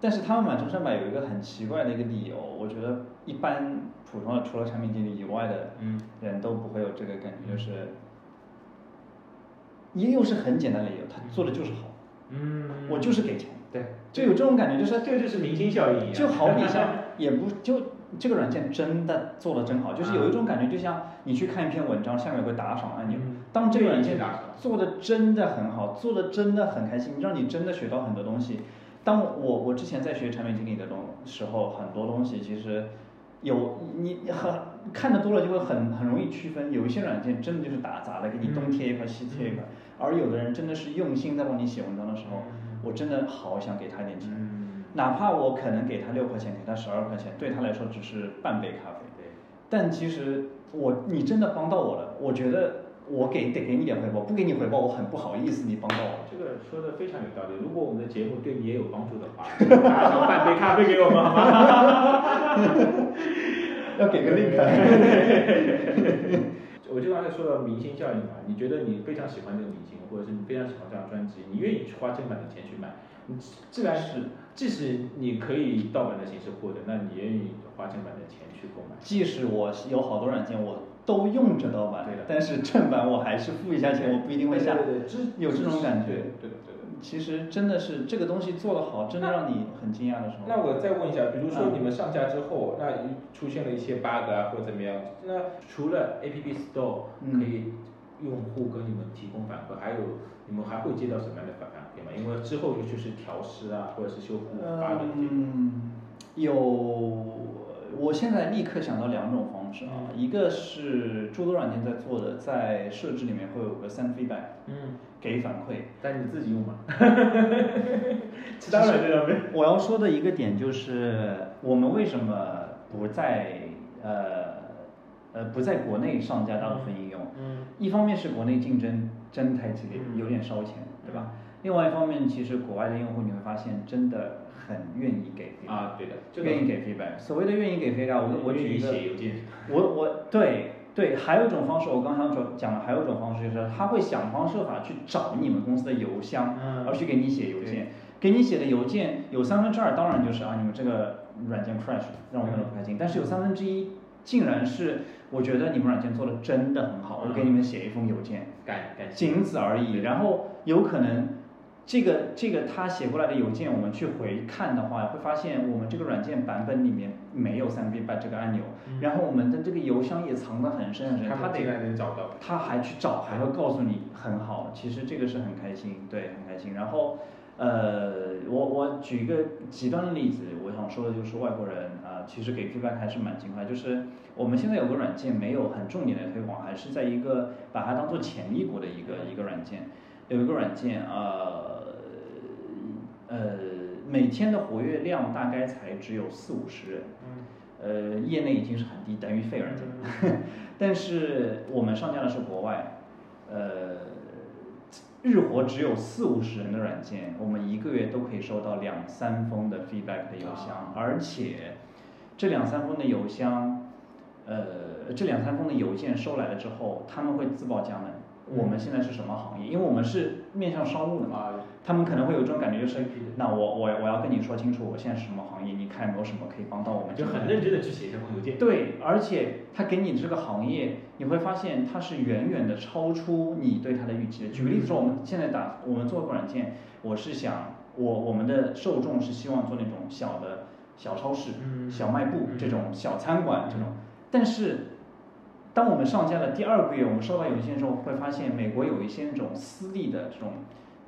但是他们买终身版有一个很奇怪的一个理由，我觉得一般普通的除了产品经理以外的嗯。人都不会有这个感觉，就是，也又是很简单的理由，他做的就是好，嗯，我就是给钱，对，就有这种感觉，就是这个就是明星效应就好比像，[laughs] 也不就这个软件真的做的真好，就是有一种感觉，就像你去看一篇文章，下面有个打赏按钮嗯，当这个软件做的真的很好，做的真的很开心，让你真的学到很多东西。当我我之前在学产品经理的东时候，很多东西其实有你你很看的多了就会很很容易区分，有一些软件真的就是打杂的，给你东贴一块西贴一块，而有的人真的是用心在帮你写文章的时候，我真的好想给他一点钱。嗯，哪怕我可能给他六块钱，给他十二块钱，对他来说只是半杯咖啡。对，但其实我你真的帮到我了，我觉得我给得给你点回报，不给你回报我很不好意思，你帮到我。这个说的非常有道理。如果我们的节目对你也有帮助的话，打赏半杯咖啡给我们好吗？[laughs] 要给个 link。[laughs] 我就刚才说到明星效应嘛，你觉得你非常喜欢这个明星，或者是你非常喜欢这张专辑，你愿意去花正版的钱去买，你自然是，即使你可以盗版的形式获得，那你愿意花正版的钱去购买。即使我有好多软件我都用着盗版对的，但是正版我还是付一下钱，我不一定会下。对对对有这种感觉对。其实真的是这个东西做得好，真的让你很惊讶的时候。那我再问一下，比如说嗯你们上架之后，那出现了一些 bug 啊，或者怎么样？那除了 App Store 嗯可以用户跟你们提供反馈，还有你们还会接到什么样的反反馈吗？因为之后就就是调试啊，或者是修复 bug 有，我现在立刻想到两种方式啊，一个是诸多软件在做的，在设置里面会有个 send feedback，嗯，给反馈。但你自己用吗？[laughs] 其他软件上面。我要说的一个点就是，我们为什么不在呃呃不在国内上架大部分应用？嗯一方面是国内竞争真太激烈，嗯有点烧钱，对吧？另外一方面，其实国外的用户你会发现真的很愿意给 feedback，、啊，对的，这个愿意给 feedback。所谓的愿意给 feedback，我我愿意举一个，写邮件。我我对对，还有一种方式，我刚想讲讲的还有一种方式就是，他会想方设法去找你们公司的邮箱，嗯而去给你写邮件。给你写的邮件有三分之二，当然就是啊，你们这个软件 crash 让我用的不开心。但是有三分之一，竟然是我觉得你们软件做的真的很好，我给你们写一封邮件，感感谢。仅此而已。然后有可能这个这个他写过来的邮件，我们去回看的话，会发现我们这个软件版本里面没有三 B 版这个按钮，然后我们的这个邮箱也藏得很深很深，他得找到。他还去找，还会告诉你很好，其实这个是很开心，对，很开心。然后，呃，我我举一个极端的例子，我想说的就是外国人啊、其实给 feedback 还是蛮勤快。就是我们现在有个软件没有很重点的推广，还是在一个把它当做潜力股的一个一个软件，有一个软件，呃，呃，每天的活跃量大概才只有四五十人。嗯呃，业内已经是很低，等于废软件。[laughs] 但是我们上架的是国外，呃，日活只有四五十人的软件，我们一个月都可以收到两三封的 feedback 的邮箱，而且这两三封的邮箱，呃，这两三封的邮件收来了之后，他们会自报家门，我们现在是什么行业？因为我们是面向商务的嘛，啊，他们可能会有这种感觉，就是那我我我要跟你说清楚，我现在是什么行业，你看有没有什么可以帮到我们？就很认真的去写这封邮件。对，而且他给你这个行业，你会发现它是远远的超出你对它的预期的。举个例子说，我们现在打我们做个软件，我是想我我们的受众是希望做那种小的小超市、嗯小卖部嗯这种小餐馆这种，但是。当我们上架的第二个月，我们收到邮件的时候，会发现美国有一些那种私立的这种，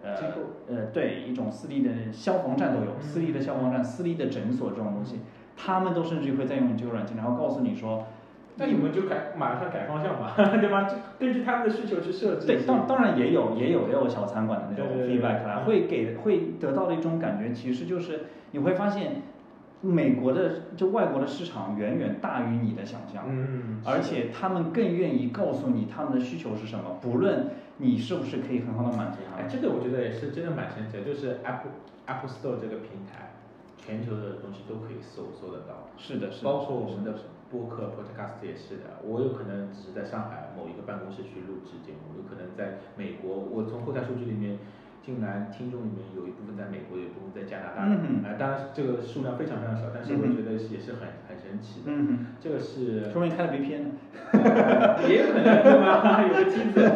呃机构呃，对，一种私立的消防站都有，私立的消防站、私立的诊所这种东西，他们都甚至会在用这个软件，然后告诉你说，那你们就改马上改方向吧，[laughs] 对吧？就根据他们的需求去设置。对，当当然也有也有也有小餐馆的那种 feedback 啦，会给会得到的一种感觉，其实就是你会发现，美国的就外国的市场远远大于你的想象，嗯，而且他们更愿意告诉你他们的需求是什么，不论你是不是可以很好的满足他哎，们。这个我觉得也是真的蛮神奇的，就是 Apple Apple Store 这个平台，全球的东西都可以搜搜得到，是的，是的，包括我们的播客 Podcast 也是的。我有可能只是在上海某一个办公室去录制节目，有可能在美国，我从后台数据里面。竟然听众里面有一部分在美国，有一部分在加拿大，嗯哼啊、当然这个数量非常非常少，但是我觉得也是很很神奇的。嗯这个是说明开了 VPN 呢。呃也有可能对吧？[laughs] 有个机子，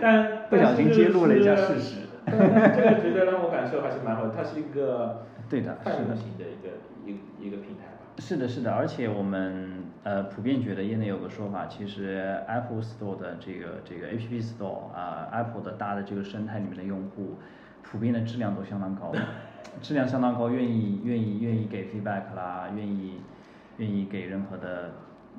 但 [laughs] 不小心揭露了一下事实。这个觉得让我感受还是蛮好的，它是一个对的泛是的用型的一个一个一个平台吧。是的，是的，而且我们呃普遍觉得业内有个说法，其实 Apple Store 的这个这个 App Store 啊、Apple 的大的这个生态里面的用户，普遍的质量都相当高，[laughs] 质量相当高，愿意愿意愿意给 feedback 啦，愿意愿意给任何的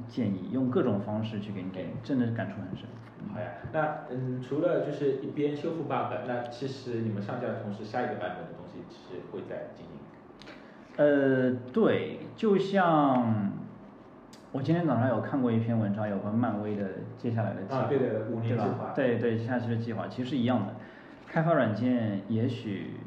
建议，用各种方式去给你建议，真的是感触很深。好呀，那嗯，除了就是一边修复 bug，那其实你们上架的同时，下一个版本的东西是会在进行。呃，对，就像我今天早上有看过一篇文章，有关漫威的接下来的计划，啊对对五年计划对对，下期的计划其实是一样的。开发软件也许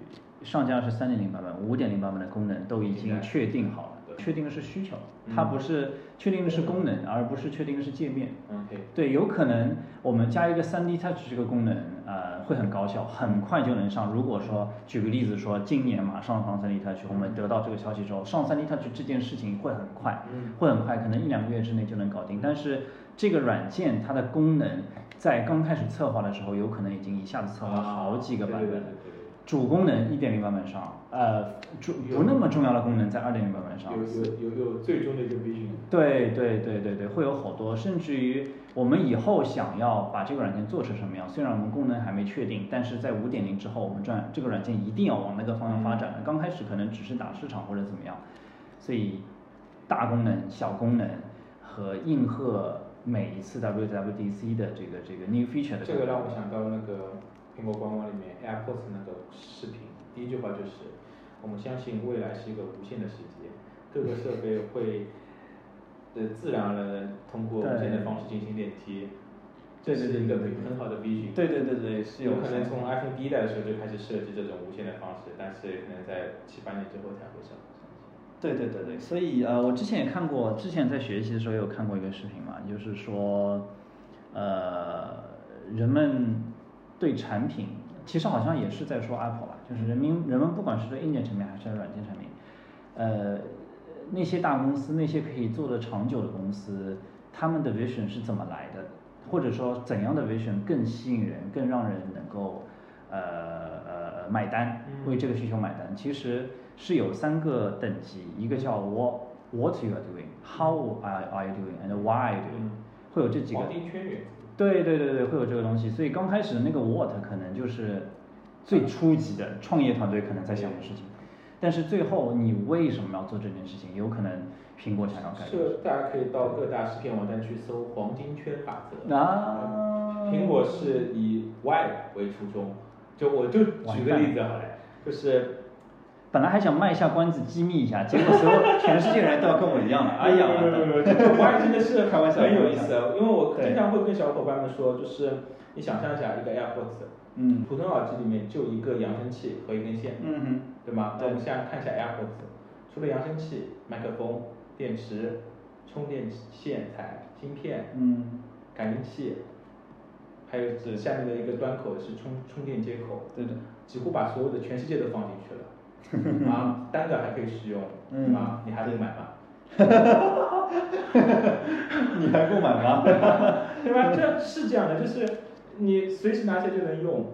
上架是三点零版本，五点零版本的功能都已经确定好了，对确定的是需求，它嗯不是确定的是功能，而不是确定的是界面。OK，对，有可能我们加一个 3D Touch 这个功能，呃，会很高效，很快就能上。如果说举个例子说，今年马上上 3D Touch，我们得到这个消息之后，上 3D Touch 这件事情会很快，嗯会很快，可能一两个月之内就能搞定。但是这个软件它的功能在刚开始策划的时候，有可能已经一下子策划好几个版本。对对对对主功能一点零版本上，呃，主不那么重要的功能在二点零版本上。有有有有最终的一个 vision。对对对对对，会有好多，甚至于我们以后想要把这个软件做成什么样，虽然我们功能还没确定，但是在五点零之后，我们转这个软件一定要往那个方向发展。刚开始可能只是打市场或者怎么样，所以大功能、小功能和应和每一次 WWDC 的这个这个 new feature 的这个让我想到那个苹果官网里面 AirPods 那个视频，第一句话就是我们相信未来是一个无限的世界，各个设备会呃自然而然地通过无线的方式进行连接，这是一个很好的 vision。对对对对是有有可能从 iPhone 第一代的时候就开始设计这种无线的方式，但是可能在七八年之后才会上。对对对对，所以呃，我之前也看过，之前在学习的时候有看过一个视频嘛，就是说，呃，人们对产品，其实好像也是在说 Apple 吧，就是人民人们不管是对硬件产品还是软件产品，呃，那些大公司，那些可以做得长久的公司，他们的 vision 是怎么来的，或者说怎样的 vision 更吸引人，更让人能够呃呃买单，嗯为这个需求买单，其实是有三个等级，一个叫 what what you are doing，how are are you doing，and why are you doing，、嗯。会有这几个黄金圈原则。对对对对，会有这个东西。所以刚开始的那个 what 可能就是最初级的创业团队可能在想的事情，但是最后你为什么要做这件事情？有可能苹果想要改变。是大家可以到各大视频网站去搜黄金圈法则。啊苹果是以 why 为初衷，就我就举个例子好了，就是本来还想卖一下关子，机密一下，结果所有全世界人都要跟我一样了。哎呀，没有没有 [laughs] 真的是开玩笑很有意思，因为我经常会跟小伙伴们说，就是你想象一下一个 AirPods，嗯。普通耳机里面就一个扬声器和一根线，嗯哼，对吗？那我们现在看一下 AirPods，除了扬声器、麦克风、电池、充电线材、芯片、嗯，感应器，还有指下面的一个端口是充充电接口，对的，几乎把所有的全世界都放进去了。[laughs] 啊，单个还可以使用，嗯对吧？你还会买吗？[laughs] 你还购买吗？[laughs] 对吧？这是这样的，就是你随时拿起来就能用，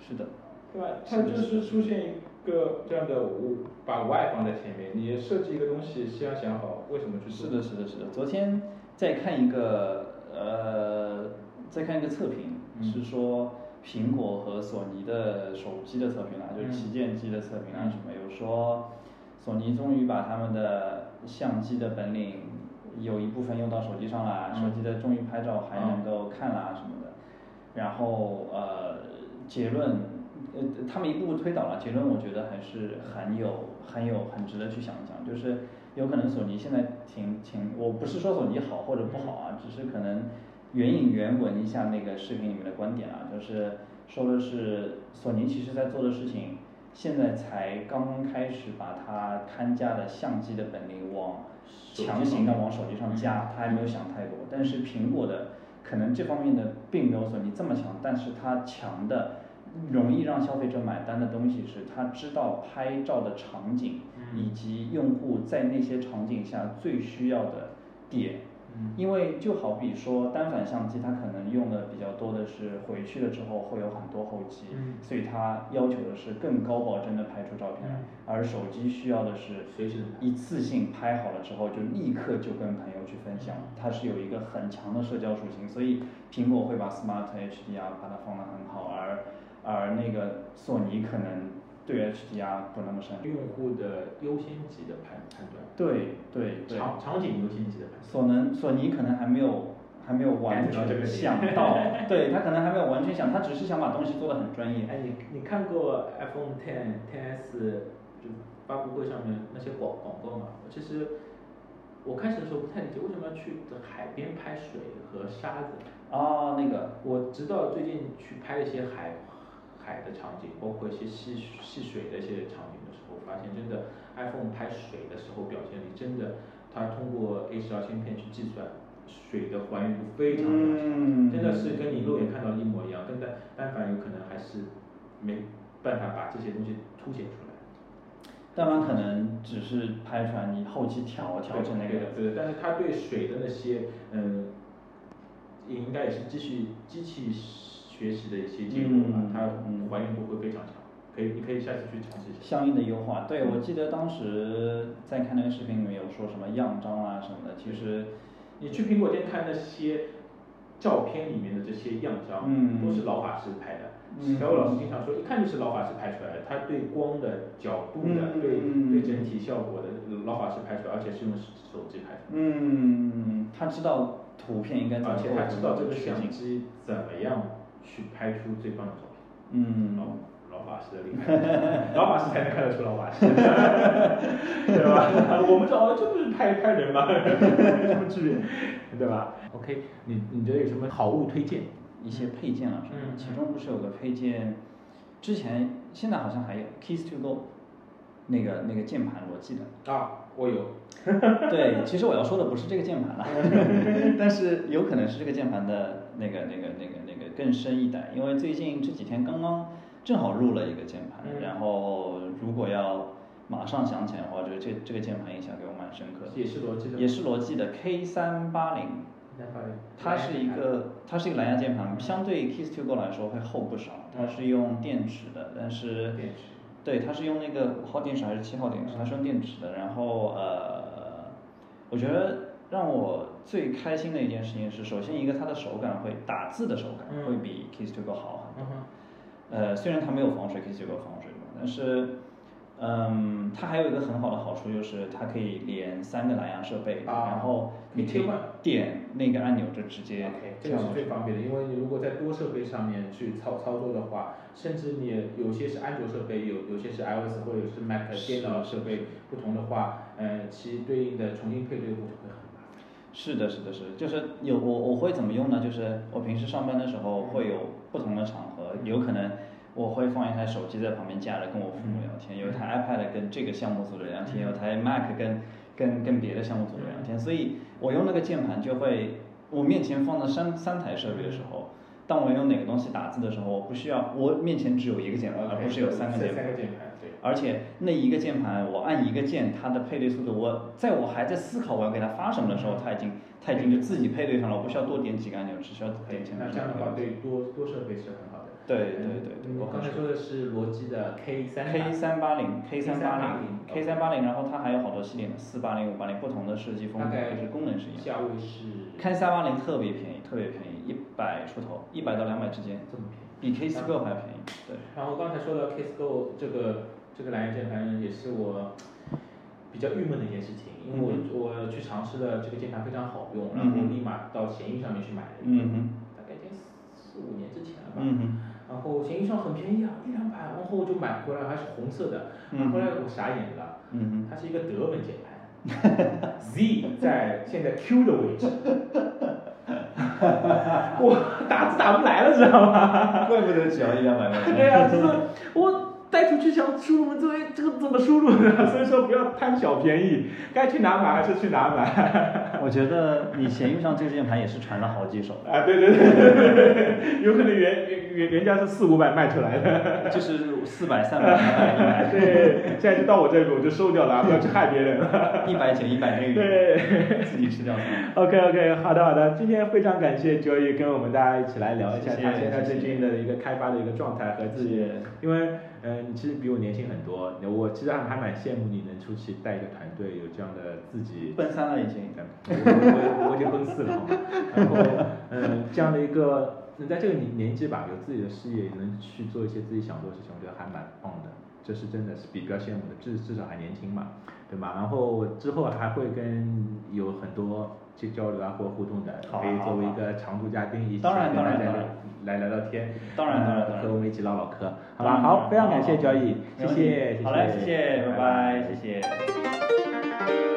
是的，对吧？它就是出现一个这样的，我把 Y 放在前面，你设计一个东西，先要想好为什么去做。是的，是的，是的。昨天在看一个呃，在看一个测评，嗯是说苹果和索尼的手机的测评啦，就是嗯旗舰机的测评啦嗯什么，有说索尼终于把他们的相机的本领有一部分用到手机上啦，嗯手机的终于拍照还能够看啦什么的，然后呃结论。呃，他们一步步推导了结论，我觉得还是很有、很有、很值得去想一想。就是有可能索尼现在挺挺，我不是说索尼好或者不好啊，只是可能援引原文一下那个视频里面的观点啊，就是说的是索尼其实在做的事情，现在才刚刚开始把它看家的相机的本领往强行的往手机上加嗯，他还没有想太多。但是苹果的可能这方面的并没有索尼这么强，但是它强的容易让消费者买单的东西是，他知道拍照的场景，嗯以及用户在那些场景下最需要的点。嗯。因为就好比说单反相机，它可能用的比较多的是回去了之后会有很多后期，嗯。所以它要求的是更高保真的拍出照片来，嗯。而手机需要的是随时一次性拍好了之后就立刻就跟朋友去分享，它是有一个很强的社交属性，所以苹果会把 Smart HDR 把它放得很好，而而那个索尼可能对 HDR 不那么擅长。用户的优先级的判判断，对对对，场场景优先级的判断。索能索尼可能还没有还没有完全想到，[laughs] 对他可能还没有完全想，他只是想把东西做得很专业。哎，你你看过 iPhone Ten Ten S 就发布会上面那些广广告吗？其实我开始的时候不太理解，为什么要去海边拍水和沙子？啊，那个我直到最近去拍一些海海的场景，包括一些戏戏水的一些场景的时候，发现真的 iPhone 拍水的时候表现力真的，它通过 A12 芯片去计算水的还原度非常非常强，嗯真的是跟你肉眼看到的一模一样，但但但凡有可能还是没办法把这些东西凸显出来。单反可能只是拍出来，你后期调调成那个对的，对的，但是它对水的那些，嗯，也应该也是继续机器学习的一些结果它嗯还原度会非常强，可以，你可以下次去尝试一下。相应的优化。对，我记得当时在看那个视频里面有说什么样张啊什么的，其实你去苹果店看那些照片里面的这些样张，嗯都是老法师拍的。嗯小欧老师经常说，一看就是老法师拍出来的，他对光的角度的，嗯对嗯对整体效果的老法师拍出来，而且是用手机拍出来的。嗯，他知道图片应该怎么而且他知道这个相机怎么样去拍出最棒的照片。嗯老老法师的厉害，[laughs] 老法师才能看得出老法师，[laughs] 对吧？我们这哦，这不是拍拍人吗？有 [laughs] 什么区别？对吧？OK，你你觉得有什么好物推荐？一些配件啊什么其中不是有个配件，之前现在好像还有 Keys to Go，那个那个键盘我记得。啊，我有。对，其实我要说的不是这个键盘了，但是有可能是这个键盘的那个那个那个那个更深一代，因为最近这几天刚刚正好入了一个键盘，嗯然后如果要马上想起来的话，这这这个键盘印象给我蛮深刻的，也是罗技的也是罗技的 K 三八零，它是一个它是一个蓝牙键盘，相对 Keys to Go 来说会厚不少，它是用电池的，但是电池对，它是用那个五号电池还是七号电池？它是用电池的。然后呃，我觉得让我最开心的一件事情是，首先一个它的手感会打字的手感嗯会比 Kiss to Go 好很多。呃，虽然它没有防水，Kiss to Go 防水嘛，但是。嗯，它还有一个很好的好处就是它可以连三个蓝牙设备，啊然后你可以点那个按钮就直接 OK，这个是。最方便的，因为你如果在多设备上面去操操作的话，甚至你有些是安卓设备，有有些是 iOS 或者是 Mac 是电脑设备不同的话，呃，其对应的重新配对会。是的，是的，是的，就是有我我会怎么用呢？就是我平时上班的时候会有不同的场合，有可能我会放一台手机在旁边架着跟我父母聊天，有一台 iPad 跟这个项目组的聊天，有台 Mac 跟跟跟别的项目组的聊天，所以我用那个键盘就会，我面前放了三三台设备的时候，当我用哪个东西打字的时候，我不需要，我面前只有一个键盘，而不是有三个键盘。而且那一个键盘，我按一个键，它的配对速度，我在我还在思考我要给它发什么的时候，它已经它已经就自己配对上了，我不需要多点几个按钮，只需要点前面那这样的话，对多多设备是很好的。对对对对，我刚才说的是罗技的 K 三 K 三八零 K 三八零 K380 K 三八零，然后它还有好多系列呢，四八零、五八零，不同的设计风格，大概但是功能是一样。价位是 K 三八零特别便宜，特别便宜，一百出头，一百到两百之间，这么便宜。比 K 四 Go 还便宜。对，然后刚才说到 Kiss Go 这个这个蓝牙键盘也是我比较郁闷的一件事情，因为我、我去尝试了这个键盘非常好用，然后立马到闲鱼上面去买了一个，嗯大概已经四五年之前了吧。嗯然后闲鱼上很便宜啊，一两百，然后我就买回来还是红色的，嗯然后后来我傻眼了，嗯它是一个德文键盘，Z [laughs] 在现在 Q 的位置，我打字打不来了，知道吗？怪不得只要一两百块钱。[laughs] 对呀、就是我带出去想输入文字，哎，这个怎么输入呢？[laughs] 所以说不要贪小便宜，该去哪买还是去哪买。[laughs] 我觉得你闲鱼上这个键盘也是传了好几手。啊，对对对，[laughs] 有可能原原原价是四五百卖出来的，就是四百、三百、五百。对，现在就到我这里，我就收掉了，不要去害别人了。一百减一百那个，对，自己吃掉。OK OK，好的好的，今天非常感谢 Joey 跟我们大家一起来聊一下他现在最近的一个开发的一个状态和自己，因为嗯，其实比我年轻很多，我其实还还蛮羡慕你能出去带一个团队，有这样的自己。奔三了已经，我我我已经奔四了，然后嗯，这样的一个能在这个年年纪吧，有自己的事业，能去做一些自己想做的事情，我觉得还蛮棒的。这是真的是比较羡慕的，至至少还年轻嘛，对吧？然后之后还会跟有很多去交流啊，或互动的。可以作为一个常驻嘉宾，一起来来来聊聊天。当然当然，和我们一起唠唠嗑。好吧，好，非常感谢交易，谢谢。好嘞，谢谢，拜拜，谢谢。